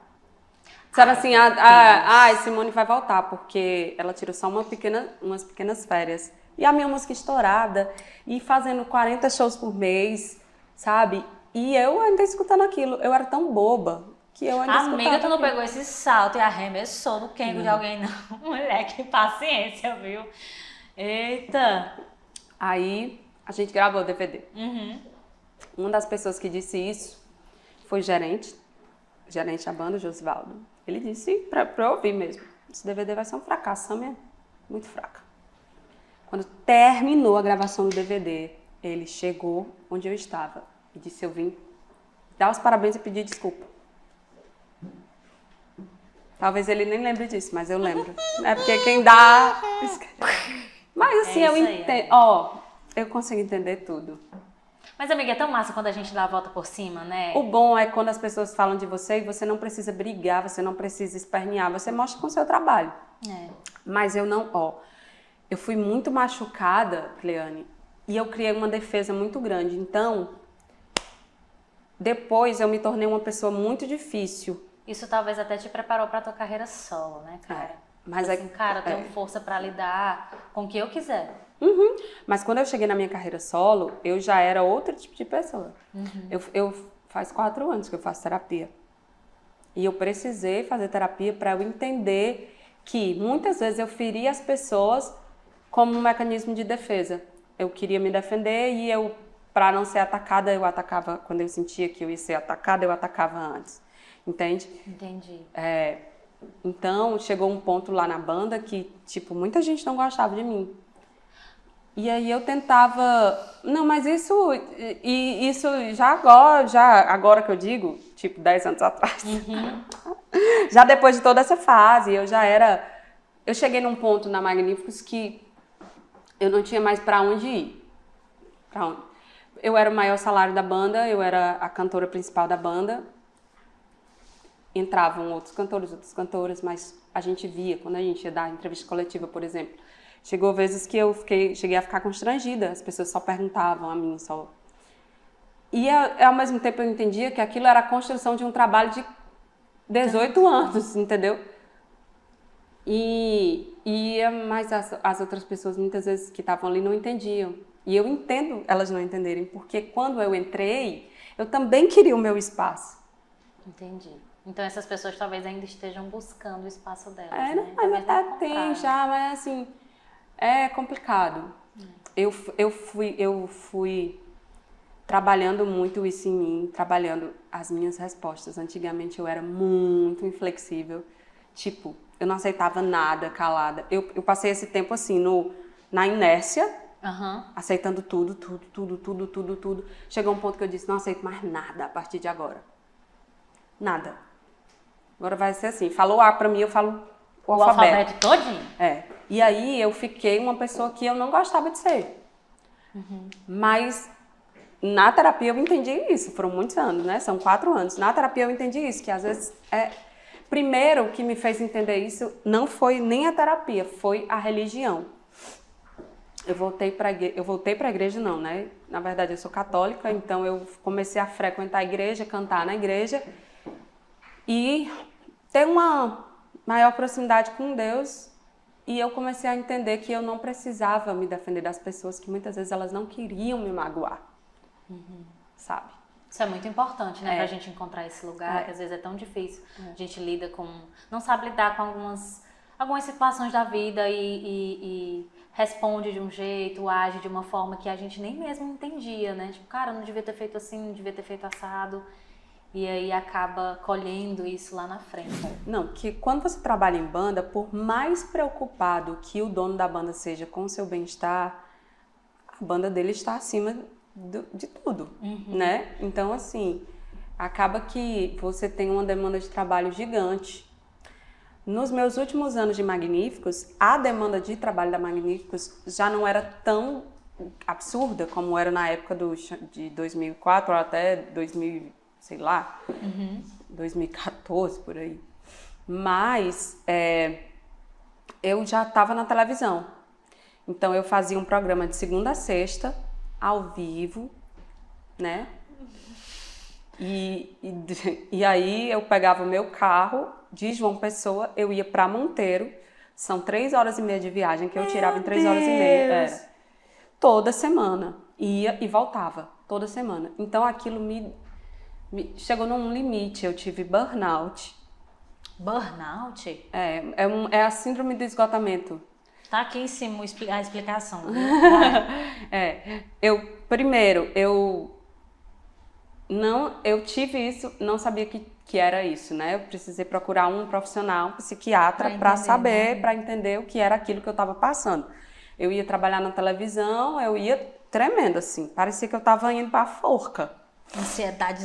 Speaker 2: Assim, ah, ah, ah, Simone vai voltar, porque ela tirou só uma pequena, umas pequenas férias. E a minha música estourada, e fazendo 40 shows por mês, sabe? E eu ainda escutando aquilo. Eu era tão boba que eu ainda escutava
Speaker 1: Amiga, tu não
Speaker 2: aquilo.
Speaker 1: pegou esse salto e arremessou no quengo de alguém, não. Mulher, que paciência, viu? Eita.
Speaker 2: Aí a gente gravou o DVD.
Speaker 1: Uhum.
Speaker 2: Uma das pessoas que disse isso foi o gerente, gerente da banda, Josivaldo. Ele disse pra, pra eu ouvir mesmo: esse DVD vai ser um fracasso, Sam é muito fraca. Quando terminou a gravação do DVD, ele chegou onde eu estava e disse: Eu vim dar os parabéns e pedir desculpa. Talvez ele nem lembre disso, mas eu lembro. É porque quem dá. Mas assim,
Speaker 1: É
Speaker 2: eu entendo. Ó, eu consigo entender tudo.
Speaker 1: Mas, amiga, é tão massa quando a gente dá a volta por cima, né?
Speaker 2: O bom é quando as pessoas falam de você e você não precisa brigar, você não precisa espernear, você mostra com o seu trabalho.
Speaker 1: É.
Speaker 2: Mas eu não, ó, eu fui muito machucada, Cleane, e eu criei uma defesa muito grande. Então, depois eu me tornei uma pessoa muito difícil.
Speaker 1: Isso talvez até te preparou pra tua carreira solo, né, cara?
Speaker 2: É, mas é-
Speaker 1: assim, cara, eu tenho
Speaker 2: é.
Speaker 1: força pra lidar com o que eu quiser.
Speaker 2: Uhum. Mas quando eu cheguei na minha carreira solo, eu já era outro tipo de pessoa. Eu, eu faz quatro anos que eu faço terapia. E eu precisei fazer terapia para eu entender que muitas vezes eu feria as pessoas como um mecanismo de defesa. Eu queria me defender e eu, para não ser atacada, eu atacava quando eu sentia que eu ia ser atacada, eu atacava antes. Entende?
Speaker 1: Entendi.
Speaker 2: É, então, chegou um ponto lá na banda que, tipo, muita gente não gostava de mim. E aí eu tentava, não, mas isso, e, isso já agora, já agora que eu digo, tipo 10 anos atrás. já depois de toda essa fase, eu já era, eu cheguei num ponto na Magníficos que eu não tinha mais para onde ir. Pra onde? Eu era o maior salário da banda, eu era a cantora principal da banda, entravam outros cantores, outras cantoras, mas a gente via, quando a gente ia dar entrevista coletiva, por exemplo, chegou vezes que eu fiquei, cheguei a ficar constrangida, as pessoas só perguntavam a mim, só... E a- ao mesmo tempo eu entendia que aquilo era a construção de um trabalho de 18 anos, entendeu? E, e mas as, as outras pessoas muitas vezes que estavam ali não entendiam. E eu entendo elas não entenderem, porque quando eu entrei, eu também queria o meu espaço.
Speaker 1: Entendi. Então essas pessoas talvez ainda estejam buscando o espaço delas,
Speaker 2: É,
Speaker 1: né?
Speaker 2: não, mas até tem
Speaker 1: encontraram.
Speaker 2: já, mas assim, é complicado. Eu, fu- eu, fui, eu fui trabalhando muito isso em mim, trabalhando as minhas respostas. Antigamente eu era muito inflexível, tipo, eu não aceitava nada calada. Eu, eu passei esse tempo assim, no, na inércia,
Speaker 1: Aham.
Speaker 2: aceitando tudo, tudo, tudo, tudo, tudo, tudo. Chegou um ponto que eu disse, não aceito mais nada a partir de agora. Nada. Agora vai ser assim, falou A pra mim, eu falo o,
Speaker 1: O
Speaker 2: alfabeto.
Speaker 1: alfabeto todinho?
Speaker 2: É. E aí eu fiquei uma pessoa que eu não gostava de ser. Mas na terapia eu entendi isso, foram muitos anos, né? São quatro anos. Na terapia eu entendi isso, que às vezes é. Primeiro, o que me fez entender isso não foi nem a terapia, foi a religião. Eu voltei para eu voltei para a igreja não, né? Na verdade eu sou católica, então eu comecei a frequentar a igreja, cantar na igreja e ter uma maior proximidade com Deus. E eu comecei a entender que eu não precisava me defender das pessoas que muitas vezes elas não queriam me magoar. Sabe?
Speaker 1: Isso é muito importante, né?
Speaker 2: É.
Speaker 1: Pra gente encontrar esse lugar,
Speaker 2: É.
Speaker 1: que às vezes é tão difícil. A gente lida com. Não sabe lidar com algumas, algumas situações da vida e, e- e responde de um jeito, age de uma forma que a gente nem mesmo entendia, né? Tipo, cara, não devia ter feito assim, não devia ter feito assado. E aí acaba colhendo isso lá na frente.
Speaker 2: Não, que quando você trabalha em banda, por mais preocupado que o dono da banda seja com o seu bem-estar, a banda dele está acima do- de tudo, né? Então, assim, acaba que você tem uma demanda de trabalho gigante. nos meus últimos anos de Magníficos, a demanda de trabalho da Magníficos já não era tão absurda como era na época do, de 2004 até 2000, sei lá, uhum. 2014 por aí. Mas é, eu já estava na televisão. Então eu fazia um programa de segunda a sexta, ao vivo, né? E, e, e aí eu pegava o meu carro de João Pessoa, eu ia para Monteiro. São três horas e meia de viagem que eu tirava meu em três Deus. horas e meia. É, toda semana. Ia e voltava, toda semana. Então aquilo me chegou num limite. Eu tive burnout.
Speaker 1: Burnout?
Speaker 2: É, é, um, é a síndrome do esgotamento.
Speaker 1: Tá aqui em cima a explicação.
Speaker 2: é, eu primeiro eu não, eu tive isso, não sabia que, que era isso, né? Eu precisei procurar um profissional, um psiquiatra, para saber, né? para entender o que era aquilo que eu estava passando. Eu ia trabalhar na televisão, eu ia tremendo assim, parecia que eu estava indo para a forca.
Speaker 1: Ansiedade,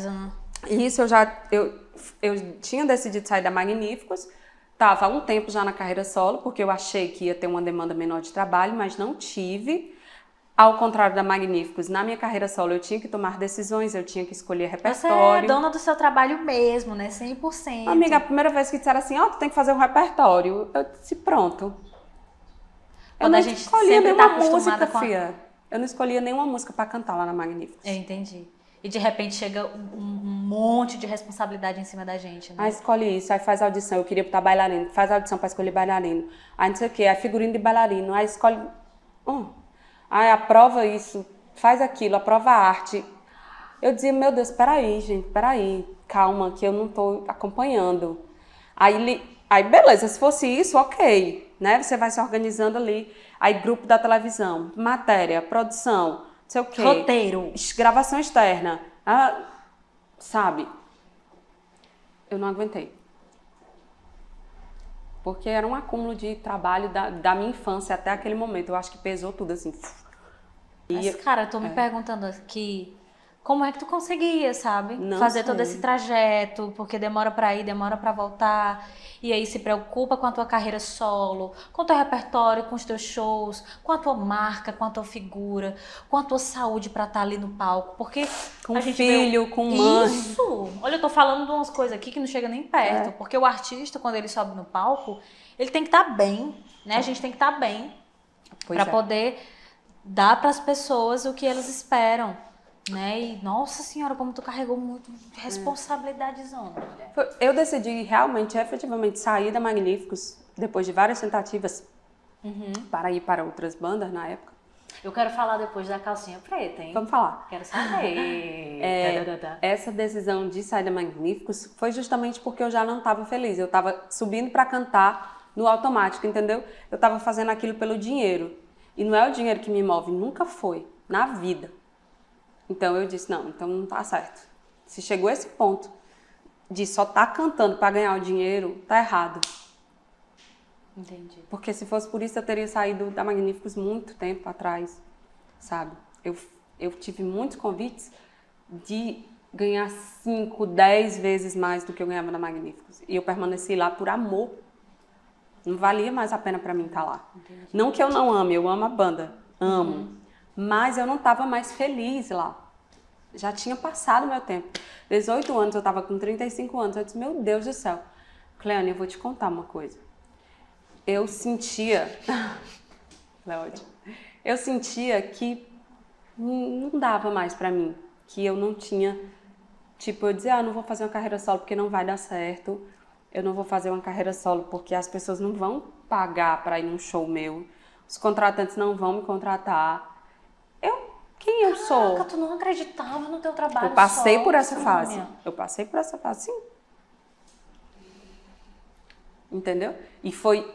Speaker 2: Isso eu já eu, eu tinha decidido sair da Magníficos, estava há um tempo já na carreira solo, porque eu achei que ia ter uma demanda menor de trabalho, mas não tive. Ao contrário da Magníficos, na minha carreira solo eu tinha que tomar decisões, eu tinha que escolher repertório.
Speaker 1: Você é dona do seu trabalho mesmo, né? 100%.
Speaker 2: Amiga, a primeira vez que disseram assim, ó, oh, tu tem que fazer um repertório, eu disse, pronto. Eu não escolhia nenhuma tá música, a... Fia. Eu não escolhia nenhuma música para cantar lá na Magníficos.
Speaker 1: Eu entendi. E de repente chega um, um, monte de responsabilidade em cima da gente, né?
Speaker 2: Aí escolhe isso, aí faz audição, eu queria botar bailarino, faz audição para escolher bailarino. Aí não sei o que, é figurino de bailarino, aí escolhe... Hum Aí aprova isso, faz aquilo, aprova a arte. Eu dizia, meu Deus, peraí, gente, peraí, calma, que eu não estou acompanhando. Aí, aí, beleza, se fosse isso, ok, né? Você vai se organizando ali. Aí, grupo da televisão, matéria, produção, não sei o quê.
Speaker 1: Roteiro.
Speaker 2: Gravação externa. Ah, sabe? Eu não aguentei. Porque era um acúmulo de trabalho da, da minha infância até aquele momento. Eu acho que pesou tudo assim.
Speaker 1: Mas, cara, eu tô me é. perguntando aqui como é que tu conseguia, sabe? Não Fazer sei. todo esse trajeto, porque demora para ir, demora para voltar. E aí se preocupa com a tua carreira solo, com o teu repertório, com os teus shows, com a tua marca, com a tua figura, com a tua saúde para estar tá ali no palco. Porque
Speaker 2: com a gente filho, com mãe.
Speaker 1: Isso! Olha, eu tô falando de umas coisas aqui que não chega nem perto. É. Porque o artista, quando ele sobe no palco, ele tem que estar tá bem, né? A gente tem que estar tá bem para é. poder dar para as pessoas o que elas esperam. Né? E, nossa senhora, como tu carregou muito responsabilidade zona.
Speaker 2: Eu decidi realmente, efetivamente, sair da Magníficos depois de várias tentativas uhum. para ir para outras bandas na época.
Speaker 1: Eu quero falar depois da calcinha preta, hein?
Speaker 2: Vamos falar.
Speaker 1: Quero saber.
Speaker 2: é, essa decisão de sair da Magníficos foi justamente porque eu já não estava feliz. Eu estava subindo para cantar no automático, entendeu? Eu estava fazendo aquilo pelo dinheiro. E não é o dinheiro que me move, nunca foi, na vida. Então eu disse: não, então não tá certo. Se chegou esse ponto de só estar tá cantando para ganhar o dinheiro, tá errado.
Speaker 1: Entendi.
Speaker 2: Porque se fosse por isso eu teria saído da Magníficos muito tempo atrás, sabe? Eu, eu tive muitos convites de ganhar 5, 10 vezes mais do que eu ganhava na Magníficos. E eu permaneci lá por amor não valia mais a pena para mim estar tá lá. Entendi. Não que eu não ame, eu amo a banda, amo. Uhum. Mas eu não estava mais feliz lá. Já tinha passado meu tempo. 18 anos, eu estava com 35 anos. Eu disse, meu Deus do céu. Cleane, eu vou te contar uma coisa. Eu sentia. Cleode. Eu sentia que não dava mais para mim. Que eu não tinha. Tipo, eu dizia, ah, não vou fazer uma carreira solo porque não vai dar certo eu não vou fazer uma carreira solo porque as pessoas não vão pagar para ir num show meu, os contratantes não vão me contratar. Eu, quem eu sou?
Speaker 1: Caraca, tu não acreditava no teu trabalho.
Speaker 2: Eu passei por essa fase. Eu passei por essa fase, sim. Entendeu? E foi,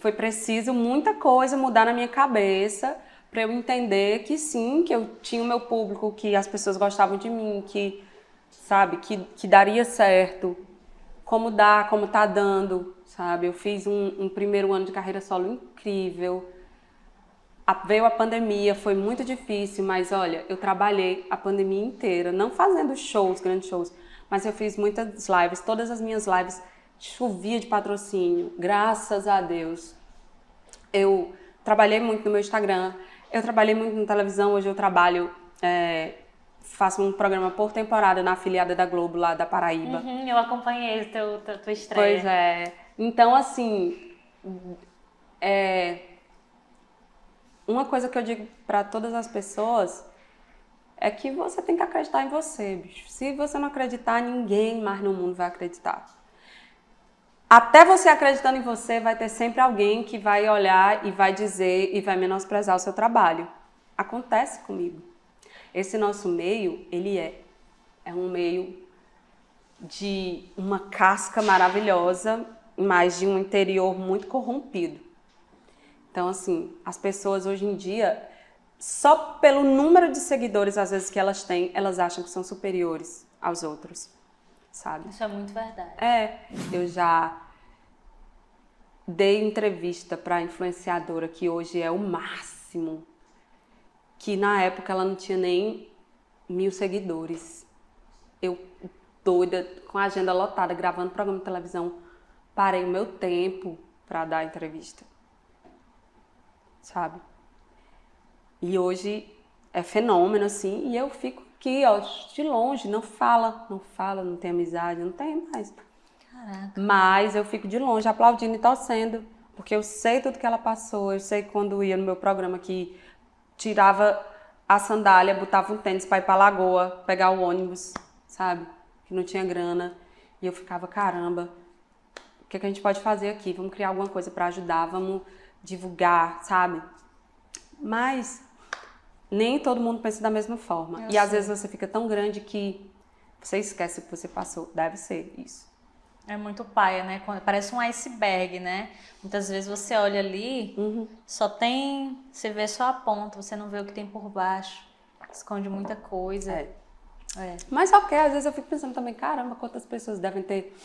Speaker 2: foi preciso muita coisa mudar na minha cabeça para eu entender que sim, que eu tinha o meu público, que as pessoas gostavam de mim, que sabe, que, que daria certo, como dá, como tá dando, sabe? Eu fiz um, um primeiro ano de carreira solo incrível. A, veio a pandemia, foi muito difícil, mas olha, eu trabalhei a pandemia inteira, não fazendo shows, grandes shows, mas eu fiz muitas lives, todas as minhas lives chovia de patrocínio, graças a Deus. Eu trabalhei muito no meu Instagram, eu trabalhei muito na televisão, hoje eu trabalho, é, faço um programa por temporada na afiliada da Globo lá da Paraíba.
Speaker 1: Uhum, eu acompanhei teu, tua estreia.
Speaker 2: Pois é. Então, assim, é, uma coisa que eu digo para todas as pessoas é que você tem que acreditar em você, bicho. Se você não acreditar, ninguém mais no mundo vai acreditar. Até você acreditando em você, vai ter sempre alguém que vai olhar e vai dizer e vai menosprezar o seu trabalho. Acontece comigo. Esse nosso meio, ele é é um meio de uma casca maravilhosa, mas de um interior muito corrompido. Então, assim, as pessoas hoje em dia, só pelo número de seguidores, às vezes, que elas têm, elas acham que são superiores aos outros, sabe?
Speaker 1: Isso é muito verdade.
Speaker 2: É, eu já dei entrevista para influenciadora que hoje é o máximo, que na época ela não tinha nem mil seguidores. Eu, doida, com a agenda lotada, gravando programa de televisão, parei o meu tempo para dar entrevista sabe? E hoje é fenômeno, assim, e eu fico aqui, ó, de longe, não fala, não fala, não tem amizade, não tem mais.
Speaker 1: Caraca.
Speaker 2: Mas eu fico de longe aplaudindo e torcendo, porque eu sei tudo que ela passou, eu sei quando ia no meu programa que tirava a sandália, botava um tênis para ir para Lagoa, pegar o ônibus, sabe? Que não tinha grana. E eu ficava, caramba, o que, é que a gente pode fazer aqui? Vamos criar alguma coisa para ajudar, vamos divulgar, sabe? Mas nem todo mundo pensa da mesma forma. Eu e sei. às vezes você fica tão grande que você esquece o que você passou. Deve ser isso.
Speaker 1: É muito paia, né? Parece um iceberg, né? Muitas vezes você olha ali, uhum. só tem. Você vê só a ponta, você não vê o que tem por baixo. Esconde muita coisa.
Speaker 2: É. É. Mas só que às vezes eu fico pensando também, caramba, quantas pessoas devem ter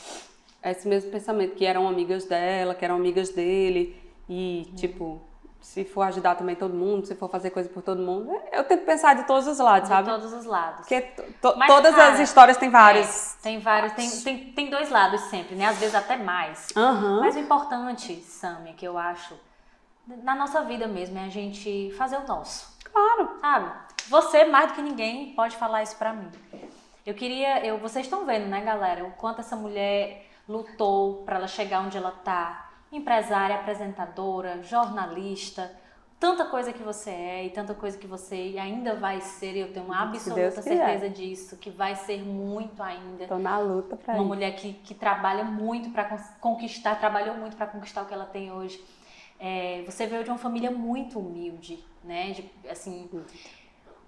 Speaker 2: esse mesmo pensamento, que eram amigas dela, que eram amigas dele, e, tipo, se for ajudar também todo mundo, se for fazer coisa por todo mundo, eu tento pensar de todos os lados,
Speaker 1: de
Speaker 2: sabe?
Speaker 1: De todos os lados.
Speaker 2: Porque to, Mas, todas cara, as histórias têm vários.
Speaker 1: É, tem vários, tem, tem, tem dois lados sempre, né? Às vezes até mais.
Speaker 2: Uhum.
Speaker 1: Mas o importante, Sammy, que eu acho, na nossa vida mesmo, é a gente fazer o nosso.
Speaker 2: Claro.
Speaker 1: Sabe? Você, mais do que ninguém, pode falar isso pra mim. Eu queria, eu, vocês estão vendo, né, galera, o quanto essa mulher lutou para ela chegar onde ela tá, empresária, apresentadora, jornalista, tanta coisa que você é e tanta coisa que você ainda vai ser, e eu tenho uma absoluta certeza disso, que vai ser muito ainda.
Speaker 2: Tô na luta para
Speaker 1: Uma mulher que, que trabalha muito para conquistar, trabalhou muito para conquistar o que ela tem hoje. É, você veio de uma família muito humilde, né? De, assim,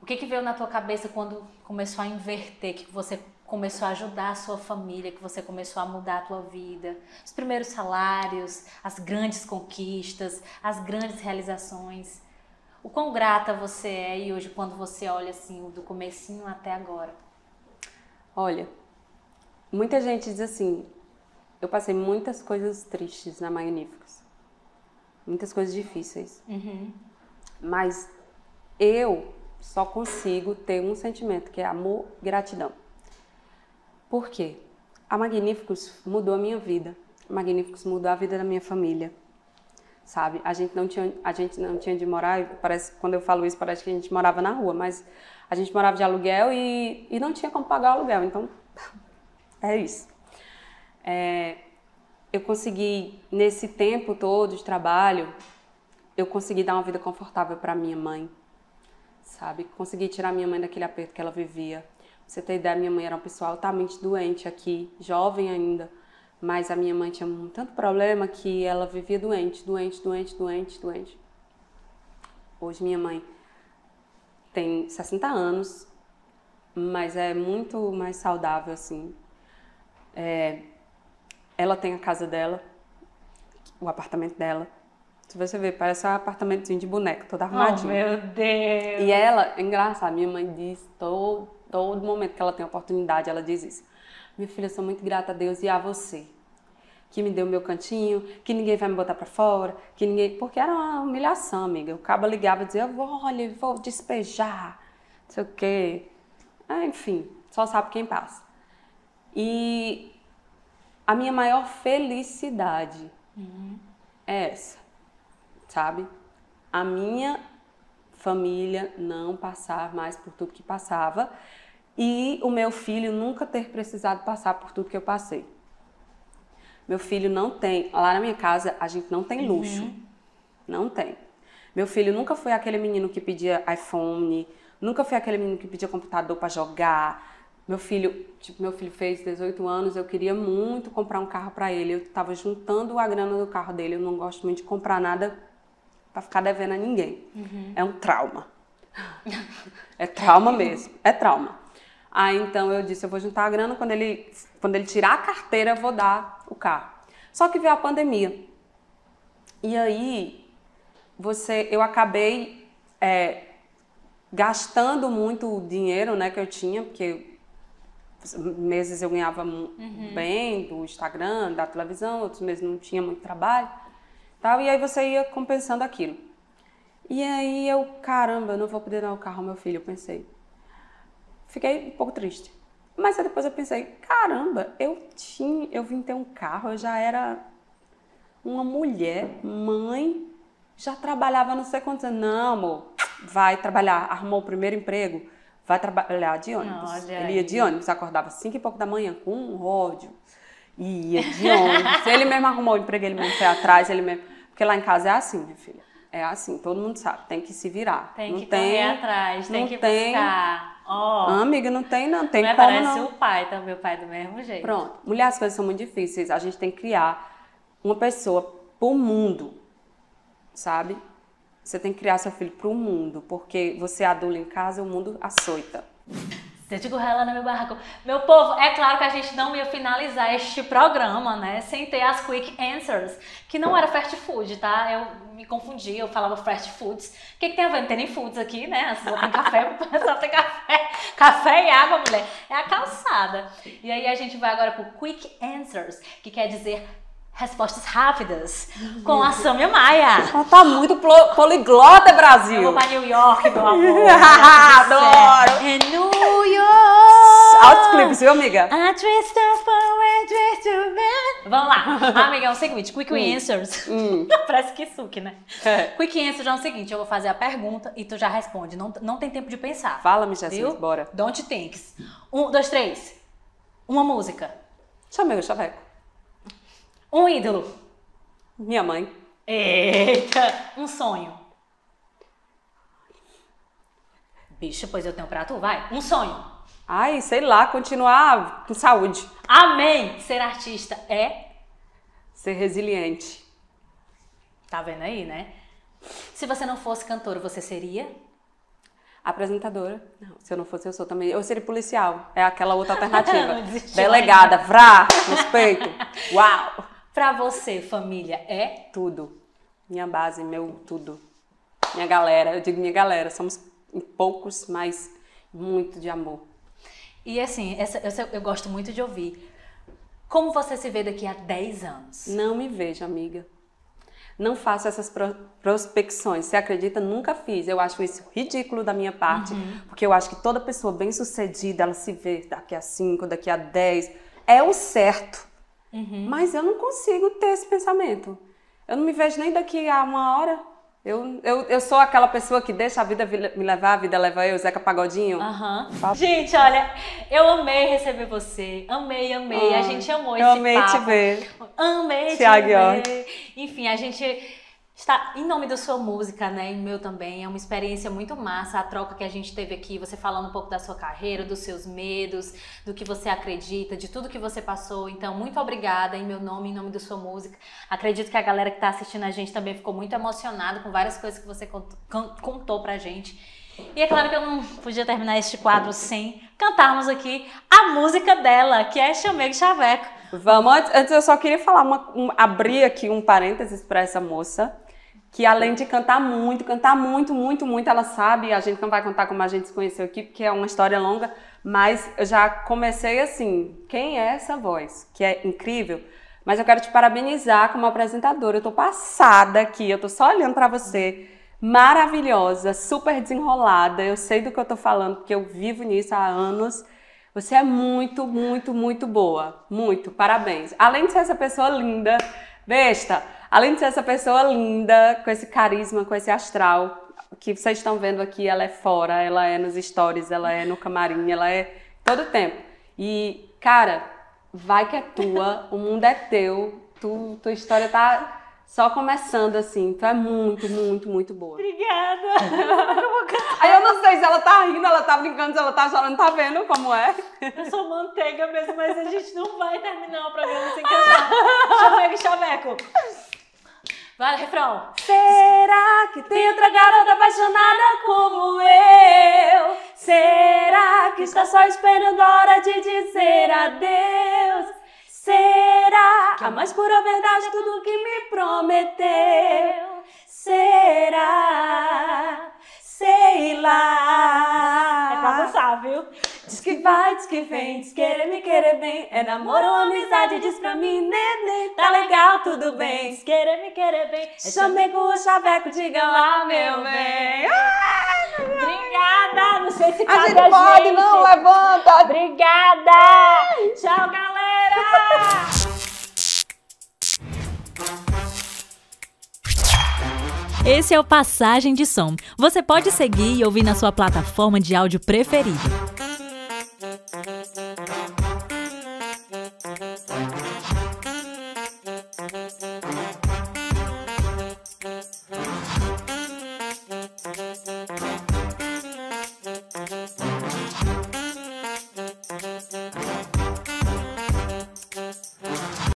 Speaker 1: o que que veio na tua cabeça quando começou a inverter, que você começou a ajudar a sua família, que você começou a mudar a tua vida, os primeiros salários, as grandes conquistas, as grandes realizações. O quão grata você é e hoje quando você olha assim do comecinho até agora?
Speaker 2: Olha, muita gente diz assim, eu passei muitas coisas tristes na Magníficos, muitas coisas difíceis,
Speaker 1: uhum.
Speaker 2: mas eu só consigo ter um sentimento que é amor, gratidão. Por quê? A Magníficos mudou a minha vida. A Magníficos mudou a vida da minha família. Sabe? A gente não tinha, a gente não tinha de morar, parece quando eu falo isso parece que a gente morava na rua, mas a gente morava de aluguel e, e não tinha como pagar o aluguel. Então, é isso. É, eu consegui, nesse tempo todo de trabalho, eu consegui dar uma vida confortável para minha mãe, sabe? Consegui tirar minha mãe daquele aperto que ela vivia você ter ideia, minha mãe era uma pessoa altamente doente aqui, jovem ainda, mas a minha mãe tinha tanto problema que ela vivia doente, doente, doente, doente, doente. Hoje minha mãe tem 60 anos, mas é muito mais saudável assim. É, ela tem a casa dela, o apartamento dela. Se você ver, parece um apartamentozinho de boneco, todo arrumadinho.
Speaker 1: Oh, meu Deus!
Speaker 2: E ela, é engraçado, minha mãe diz todo Todo momento que ela tem oportunidade, ela diz isso. Minha filha, sou muito grata a Deus e a você. Que me deu meu cantinho, que ninguém vai me botar para fora, que ninguém. Porque era uma humilhação, amiga. O cabo ligava e dizia: olha, vou despejar, não sei o quê. Ah, enfim, só sabe quem passa. E a minha maior felicidade uhum. é essa, sabe? A minha família não passar mais por tudo que passava e o meu filho nunca ter precisado passar por tudo que eu passei. Meu filho não tem, lá na minha casa a gente não tem luxo. Uhum. Não tem. Meu filho nunca foi aquele menino que pedia iPhone, nunca foi aquele menino que pedia computador para jogar. Meu filho, tipo, meu filho fez 18 anos, eu queria muito comprar um carro para ele. Eu estava juntando a grana do carro dele. Eu não gosto muito de comprar nada para ficar devendo a ninguém. Uhum. É um trauma. é trauma mesmo. É trauma. Aí então eu disse, eu vou juntar a grana quando ele quando ele tirar a carteira, eu vou dar o carro. Só que veio a pandemia. E aí você, eu acabei é, gastando muito dinheiro, né, que eu tinha, porque meses eu ganhava uhum. bem do Instagram, da televisão, outros meses não tinha muito trabalho, tal. E aí você ia compensando aquilo. E aí eu, caramba, não vou poder dar o carro ao meu filho, eu pensei. Fiquei um pouco triste. Mas depois eu pensei, caramba, eu tinha, eu vim ter um carro, eu já era uma mulher, mãe, já trabalhava não sei quantos anos. Não, amor, vai trabalhar. Arrumou o primeiro emprego, vai trabalhar de ônibus. Olha ele ia de ônibus, acordava cinco e pouco da manhã com um ódio. Ia de ônibus. ele mesmo arrumou o emprego, ele mesmo foi atrás, ele mesmo. Porque lá em casa é assim, minha filha. É assim, todo mundo sabe, tem que se virar.
Speaker 1: Tem não que tem, correr atrás, tem que tem, buscar.
Speaker 2: Oh, amiga, não tem não, tem
Speaker 1: não é,
Speaker 2: como
Speaker 1: parece
Speaker 2: não.
Speaker 1: o pai, tá? Meu pai do mesmo jeito.
Speaker 2: Pronto. Mulher, as coisas são muito difíceis. A gente tem que criar uma pessoa pro mundo sabe? Você tem que criar seu filho para o mundo, porque você é adulto em casa, o mundo açoita.
Speaker 1: Sente gorrela no meu barraco. Meu povo, é claro que a gente não ia finalizar este programa, né, sem ter as quick answers, que não era fast food, tá? Eu me confundi, eu falava fast foods. O que, que tem a ver? Não tem nem foods aqui, né? Só tem café, só tem café, café e água, mulher. É a calçada. E aí a gente vai agora pro quick answers, que quer dizer Respostas rápidas com a Samia Maia.
Speaker 2: Ela tá muito poliglota, Brasil. Eu
Speaker 1: vou pra New York, meu amor.
Speaker 2: Adoro.
Speaker 1: É New York.
Speaker 2: Altos clipes, viu, amiga?
Speaker 1: Vamos lá. Amiga, é o seguinte, quick hum. answers. Hum. Parece que suque, né? É. Quick answers é o seguinte, eu vou fazer a pergunta e tu já responde. Não, não tem tempo de pensar.
Speaker 2: Fala-me, Jéssica, bora.
Speaker 1: Don't think. Um, dois, três. Uma música.
Speaker 2: Chamei o chaveco.
Speaker 1: Um ídolo.
Speaker 2: Minha mãe.
Speaker 1: Eita! Um sonho. Bicha, pois eu tenho pra tu, vai. Um sonho.
Speaker 2: Ai, sei lá, continuar com saúde.
Speaker 1: Amém! Ser artista é?
Speaker 2: Ser resiliente.
Speaker 1: Tá vendo aí, né? Se você não fosse cantora, você seria?
Speaker 2: Apresentadora. Não, se eu não fosse, eu sou também. Eu seria policial. É aquela outra alternativa. Delegada, vrá, respeito. Uau!
Speaker 1: Para você, família é
Speaker 2: tudo. Minha base, meu tudo. Minha galera, eu digo minha galera, somos poucos, mas muito de amor.
Speaker 1: E assim, essa, essa eu gosto muito de ouvir. Como você se vê daqui a 10 anos?
Speaker 2: Não me vejo, amiga. Não faço essas prospecções. Você acredita? Nunca fiz. Eu acho isso ridículo da minha parte, uhum. porque eu acho que toda pessoa bem-sucedida, ela se vê daqui a 5, daqui a 10. É o certo. Uhum. Mas eu não consigo ter esse pensamento. Eu não me vejo nem daqui a uma hora. Eu, eu, eu sou aquela pessoa que deixa a vida me levar, a vida leva eu, Zeca Pagodinho.
Speaker 1: Uhum. Gente, olha, eu amei receber você. Amei, amei. a gente amou esse
Speaker 2: papo. Eu amei
Speaker 1: papo.
Speaker 2: te ver.
Speaker 1: Amei te ver. Enfim, a gente está em nome da sua música, né? E meu também. É uma experiência muito massa a troca que a gente teve aqui, você falando um pouco da sua carreira, dos seus medos, do que você acredita, de tudo que você passou. Então, muito obrigada em meu nome, em nome da sua música. Acredito que a galera que está assistindo a gente também ficou muito emocionada com várias coisas que você contou pra gente. E é claro que eu não podia terminar este quadro sem cantarmos aqui a música dela, que é Chamego Chaveco.
Speaker 2: Vamos, antes eu só queria falar, uma, um, abrir aqui um parênteses para essa moça que além de cantar muito, cantar muito, muito, muito, ela sabe, a gente não vai contar como a gente se conheceu aqui, porque é uma história longa, mas eu já comecei assim, quem é essa voz? Que é incrível. Mas eu quero te parabenizar como apresentadora. Eu tô passada aqui, eu tô só olhando para você. Maravilhosa, super desenrolada. Eu sei do que eu tô falando, porque eu vivo nisso há anos. Você é muito, muito, muito boa. Muito. Parabéns. Além de ser essa pessoa linda, besta, além de ser essa pessoa linda, com esse carisma, com esse astral, que vocês estão vendo aqui, ela é fora, ela é nos stories, ela é no camarim, ela é todo tempo. E, cara, vai que é tua, o mundo é teu, tu, tua história tá só começando assim. Tu é muito, muito, muito boa.
Speaker 1: Obrigada.
Speaker 2: Aí eu não sei se ela tá rindo, ela tá brincando, se ela tá chorando, tá vendo como é?
Speaker 1: Eu sou manteiga mesmo, mas a gente não vai terminar o programa sem cantar. Chaveco, chaveco. Vai, refrão.
Speaker 2: Será que tem outra garota apaixonada como eu? Será que está só esperando a hora de dizer adeus? Será a mais pura verdade tudo que me prometeu? Será? Sei lá.
Speaker 1: É pra dançar, viu?
Speaker 2: Diz que vai, diz que vem, diz querer me querer bem. É namoro ou amizade, diz pra mim, neném. Tá legal, tudo bem.
Speaker 1: Diz querer me querer bem.
Speaker 2: Chamei com o chaveco, diga lá, meu bem.
Speaker 1: Obrigada. Não sei se
Speaker 2: A
Speaker 1: cabe
Speaker 2: gente
Speaker 1: a
Speaker 2: pode,
Speaker 1: gente.
Speaker 2: não, levanta.
Speaker 1: Obrigada. Tchau, galera. Esse é o Passagem de Som. Você pode seguir e ouvir na sua plataforma de áudio preferida.